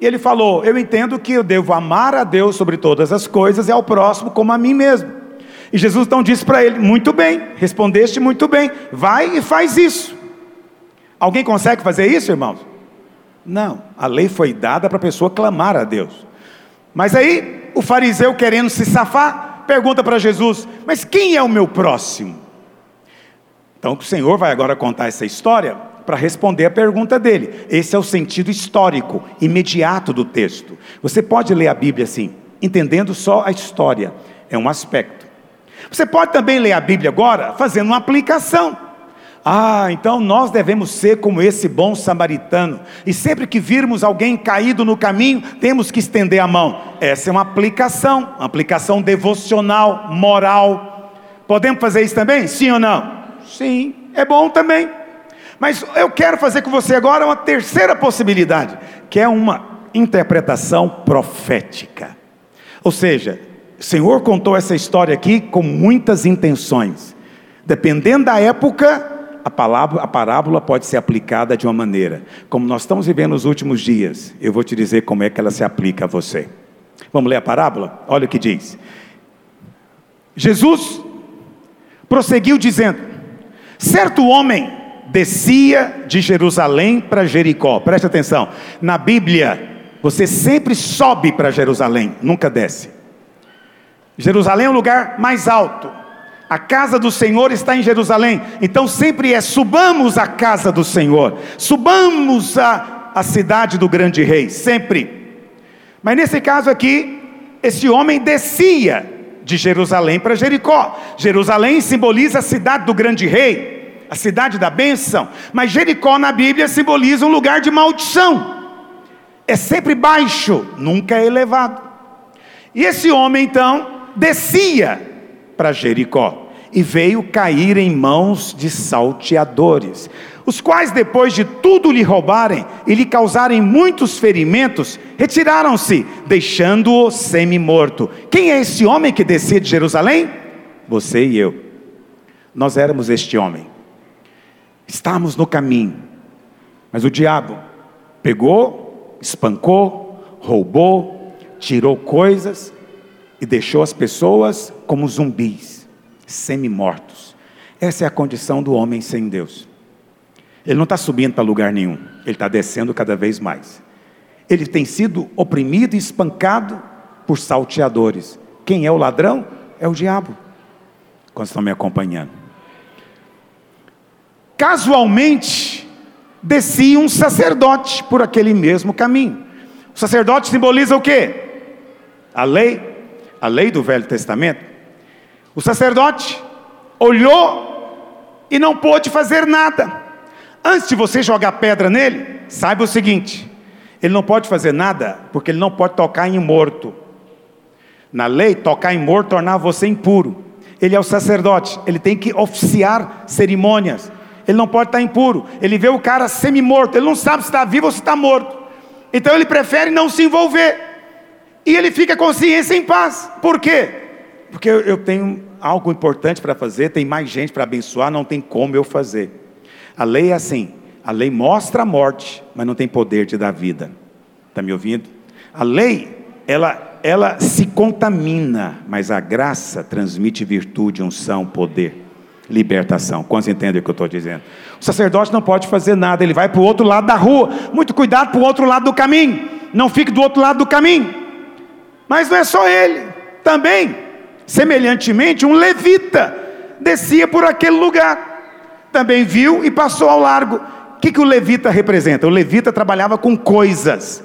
E ele falou: Eu entendo que eu devo amar a Deus sobre todas as coisas e ao próximo como a mim mesmo. E Jesus então disse para ele: Muito bem, respondeste muito bem, vai e faz isso. Alguém consegue fazer isso, irmãos? Não, a lei foi dada para a pessoa clamar a Deus. Mas aí, o fariseu querendo se safar, pergunta para Jesus: Mas quem é o meu próximo? Então o Senhor vai agora contar essa história para responder a pergunta dele. Esse é o sentido histórico, imediato do texto. Você pode ler a Bíblia assim, entendendo só a história, é um aspecto. Você pode também ler a Bíblia agora fazendo uma aplicação. Ah, então nós devemos ser como esse bom samaritano, e sempre que virmos alguém caído no caminho, temos que estender a mão. Essa é uma aplicação, uma aplicação devocional, moral. Podemos fazer isso também? Sim ou não? Sim, é bom também. Mas eu quero fazer com você agora uma terceira possibilidade, que é uma interpretação profética. Ou seja, o Senhor contou essa história aqui com muitas intenções. Dependendo da época, a, palavra, a parábola pode ser aplicada de uma maneira. Como nós estamos vivendo nos últimos dias, eu vou te dizer como é que ela se aplica a você. Vamos ler a parábola? Olha o que diz. Jesus prosseguiu dizendo: Certo homem descia de Jerusalém para Jericó. Preste atenção. Na Bíblia, você sempre sobe para Jerusalém, nunca desce. Jerusalém é um lugar mais alto. A casa do Senhor está em Jerusalém. Então sempre é subamos à casa do Senhor. Subamos à, à cidade do grande rei, sempre. Mas nesse caso aqui, esse homem descia de Jerusalém para Jericó. Jerusalém simboliza a cidade do grande rei, a cidade da bênção. Mas Jericó na Bíblia simboliza um lugar de maldição. É sempre baixo, nunca é elevado. E esse homem então descia para Jericó e veio cair em mãos de salteadores, os quais, depois de tudo lhe roubarem e lhe causarem muitos ferimentos, retiraram-se, deixando-o semi-morto. Quem é esse homem que descia de Jerusalém? Você e eu. Nós éramos este homem. Estávamos no caminho, mas o diabo pegou, espancou, roubou, tirou coisas e deixou as pessoas como zumbis, semi-mortos. Essa é a condição do homem sem Deus. Ele não está subindo para lugar nenhum, ele está descendo cada vez mais. Ele tem sido oprimido e espancado por salteadores. Quem é o ladrão? É o diabo. Quando estão me acompanhando. Casualmente, descia um sacerdote por aquele mesmo caminho. O sacerdote simboliza o quê? A lei, a lei do Velho Testamento, o sacerdote olhou e não pôde fazer nada. Antes de você jogar pedra nele, saiba o seguinte: ele não pode fazer nada porque ele não pode tocar em morto. Na lei, tocar em morto tornava você impuro. Ele é o sacerdote, ele tem que oficiar cerimônias. Ele não pode estar impuro. Ele vê o cara semi-morto, ele não sabe se está vivo ou se está morto. Então ele prefere não se envolver. E ele fica a consciência em paz. Por quê? Porque eu tenho algo importante para fazer, tem mais gente para abençoar, não tem como eu fazer. A lei é assim: a lei mostra a morte, mas não tem poder de dar vida. Está me ouvindo? A lei, ela, ela se contamina, mas a graça transmite virtude, unção, poder, libertação. Quantos entendem o que eu estou dizendo? O sacerdote não pode fazer nada, ele vai para o outro lado da rua. Muito cuidado para o outro lado do caminho. Não fique do outro lado do caminho. Mas não é só ele, também, semelhantemente, um levita descia por aquele lugar. Também viu e passou ao largo. O que, que o levita representa? O levita trabalhava com coisas.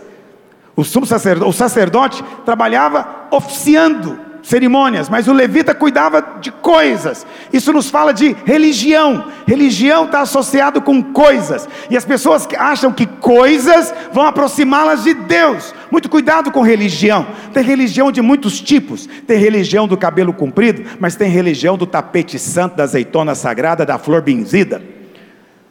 O sacerdote, o sacerdote trabalhava oficiando cerimônias, mas o levita cuidava de coisas. Isso nos fala de religião. Religião está associado com coisas. E as pessoas que acham que coisas vão aproximá-las de Deus. Muito cuidado com religião. Tem religião de muitos tipos. Tem religião do cabelo comprido, mas tem religião do tapete santo, da azeitona sagrada, da flor benzida.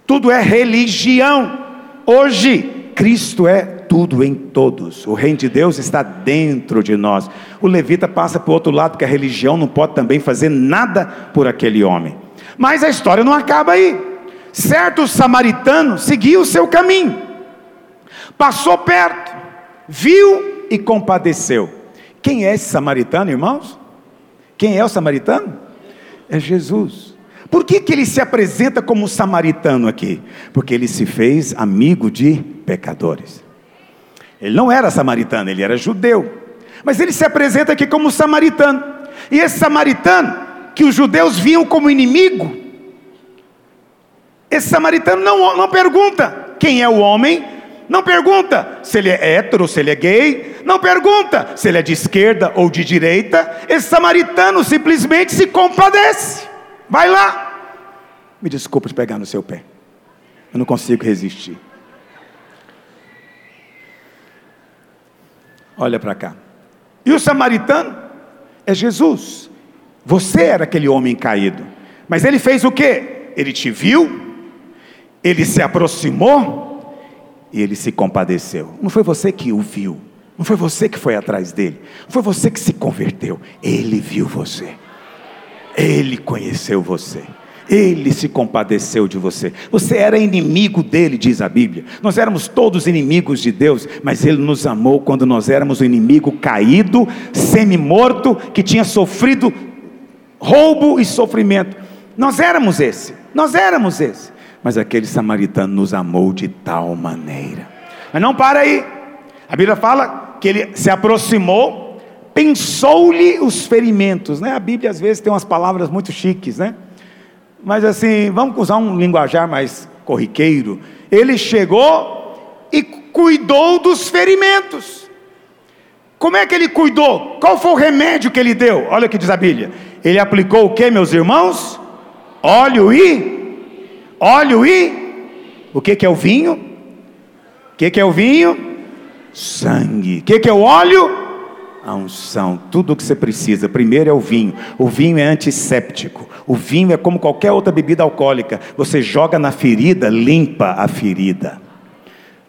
Tudo é religião. Hoje, Cristo é tudo em todos. O reino de Deus está dentro de nós. O levita passa para o outro lado, porque a religião não pode também fazer nada por aquele homem. Mas a história não acaba aí. Certo samaritano seguiu o seu caminho, passou perto, viu e compadeceu. Quem é esse samaritano, irmãos? Quem é o samaritano? É Jesus. Por que, que ele se apresenta como samaritano aqui? Porque ele se fez amigo de pecadores. Ele não era samaritano, ele era judeu. Mas ele se apresenta aqui como samaritano. E esse samaritano, que os judeus viam como inimigo, esse samaritano não, não pergunta quem é o homem, não pergunta se ele é hétero, se ele é gay, não pergunta se ele é de esquerda ou de direita. Esse samaritano simplesmente se compadece. Vai lá. Me desculpa de pegar no seu pé. Eu não consigo resistir. Olha para cá. E o samaritano é Jesus. Você era aquele homem caído. Mas ele fez o quê? Ele te viu, ele se aproximou e ele se compadeceu. Não foi você que o viu, não foi você que foi atrás dele, não foi você que se converteu. Ele viu você. Ele conheceu você. Ele se compadeceu de você. Você era inimigo dele, diz a Bíblia. Nós éramos todos inimigos de Deus, mas ele nos amou quando nós éramos o inimigo caído, semi-morto, que tinha sofrido roubo e sofrimento. Nós éramos esse. Nós éramos esse. Mas aquele samaritano nos amou de tal maneira. Mas não para aí. A Bíblia fala que ele se aproximou pensou-lhe os ferimentos, né? A Bíblia às vezes tem umas palavras muito chiques, né? Mas assim, vamos usar um linguajar mais corriqueiro. Ele chegou e cuidou dos ferimentos. Como é que ele cuidou? Qual foi o remédio que ele deu? Olha o que diz a Bíblia. Ele aplicou o que, meus irmãos? Óleo e óleo e o que que é o vinho? O que que é o vinho? Sangue. O que que é o óleo? a unção, tudo o que você precisa. Primeiro é o vinho. O vinho é antisséptico. O vinho é como qualquer outra bebida alcoólica. Você joga na ferida, limpa a ferida.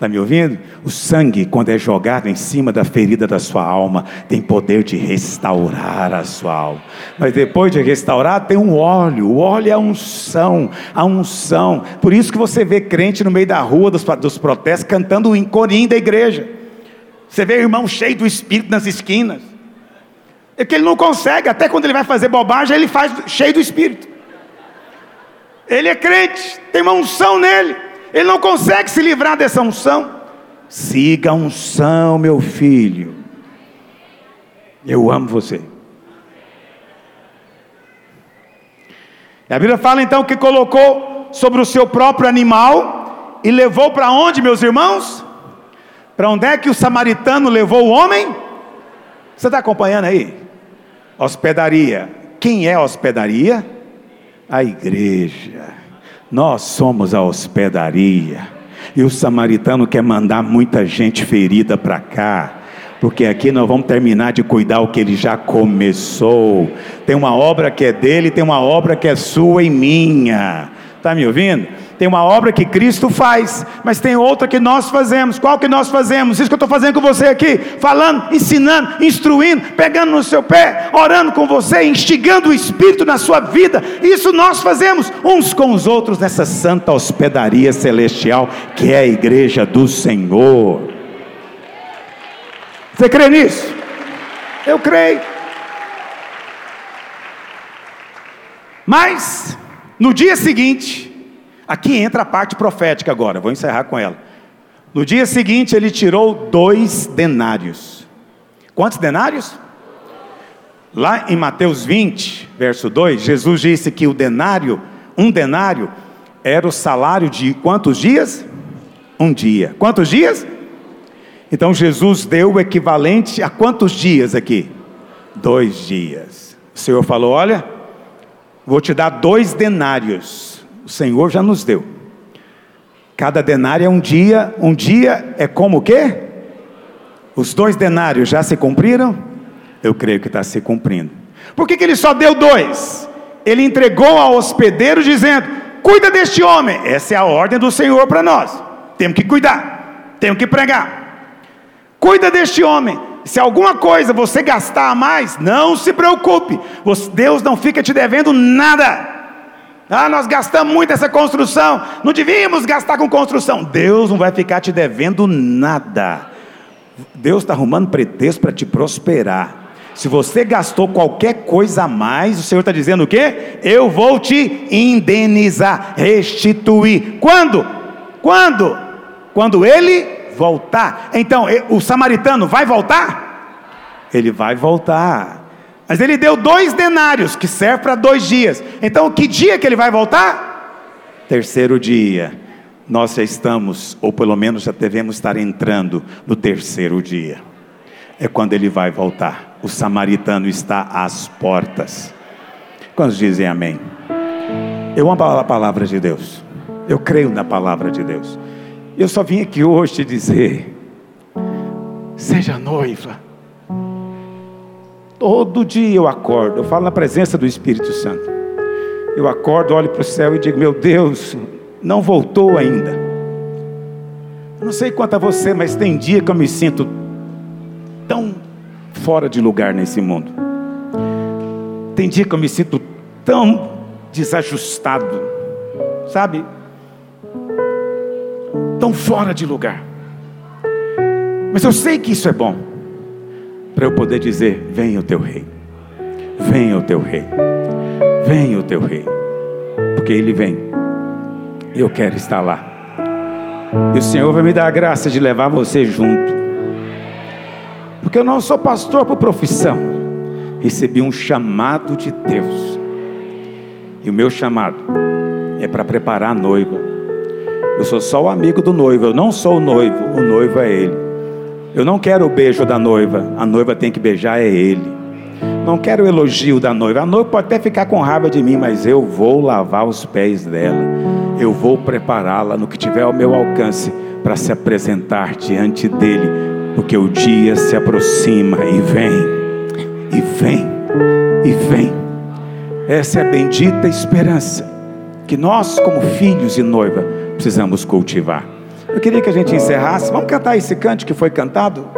Está me ouvindo? O sangue, quando é jogado em cima da ferida da sua alma, tem poder de restaurar a sua alma. Mas depois de restaurar, tem um óleo. O óleo é a unção, a unção. Por isso que você vê crente no meio da rua, dos, dos protestos, cantando em corim da igreja. Você vê o irmão cheio do espírito nas esquinas. É que ele não consegue, até quando ele vai fazer bobagem, ele faz cheio do espírito. Ele é crente, tem uma unção nele. Ele não consegue se livrar dessa unção. Siga a unção, meu filho. Eu amo você. E a Bíblia fala então que colocou sobre o seu próprio animal e levou para onde, meus irmãos? Para onde é que o samaritano levou o homem? Você está acompanhando aí? Hospedaria. Quem é a hospedaria? A igreja. Nós somos a hospedaria. E o samaritano quer mandar muita gente ferida para cá. Porque aqui nós vamos terminar de cuidar o que ele já começou. Tem uma obra que é dele, tem uma obra que é sua e minha. Está me ouvindo? Tem uma obra que Cristo faz, mas tem outra que nós fazemos. Qual que nós fazemos? Isso que eu estou fazendo com você aqui, falando, ensinando, instruindo, pegando no seu pé, orando com você, instigando o Espírito na sua vida. Isso nós fazemos uns com os outros nessa santa hospedaria celestial que é a igreja do Senhor. Você crê nisso? Eu creio. Mas, no dia seguinte, aqui entra a parte profética agora, vou encerrar com ela. No dia seguinte, ele tirou dois denários. Quantos denários? Lá em Mateus 20, verso 2, Jesus disse que o denário, um denário, era o salário de quantos dias? Um dia. Quantos dias? Então Jesus deu o equivalente a quantos dias aqui? Dois dias. O Senhor falou: Olha, Vou te dar dois denários. O Senhor já nos deu. Cada denário é um dia, um dia é como o quê? Os dois denários já se cumpriram? Eu creio que está se cumprindo. Por que, que ele só deu dois? Ele entregou ao hospedeiro dizendo: Cuida deste homem. Essa é a ordem do Senhor para nós. Temos que cuidar, temos que pregar. Cuida deste homem. Se alguma coisa você gastar a mais, não se preocupe, Deus não fica te devendo nada. Ah, nós gastamos muito essa construção, não devíamos gastar com construção. Deus não vai ficar te devendo nada. Deus está arrumando pretexto para te prosperar. Se você gastou qualquer coisa a mais, o Senhor está dizendo o quê? Eu vou te indenizar, restituir. Quando? Quando? Quando Ele voltar. Então, o samaritano vai voltar? Ele vai voltar. Mas ele deu dois denários, que serve para dois dias. Então, que dia que ele vai voltar? Terceiro dia. Nós já estamos, ou pelo menos já devemos estar entrando no terceiro dia. É quando ele vai voltar. O samaritano está às portas. Quantos dizem amém? Eu amo a palavra de Deus. Eu creio na palavra de Deus. Eu só vim aqui hoje te dizer: seja noiva. Todo dia eu acordo, eu falo na presença do Espírito Santo. Eu acordo, olho para o céu e digo: Meu Deus, não voltou ainda. Eu não sei quanto a você, mas tem dia que eu me sinto tão fora de lugar nesse mundo. Tem dia que eu me sinto tão desajustado, sabe? tão fora de lugar. Mas eu sei que isso é bom, para eu poder dizer: Venha o teu rei, venha o teu rei, venha o teu rei, porque ele vem, e eu quero estar lá. E o Senhor vai me dar a graça de levar você junto, porque eu não sou pastor por profissão, recebi um chamado de Deus, e o meu chamado é para preparar a noiva eu sou só o amigo do noivo, eu não sou o noivo, o noivo é ele. Eu não quero o beijo da noiva, a noiva tem que beijar é ele. Não quero o elogio da noiva. A noiva pode até ficar com raiva de mim, mas eu vou lavar os pés dela. Eu vou prepará-la no que tiver ao meu alcance para se apresentar diante dele, porque o dia se aproxima e vem, e vem, e vem. Essa é a bendita esperança que nós, como filhos e noiva, precisamos cultivar. Eu queria que a gente encerrasse. Vamos cantar esse cante que foi cantado?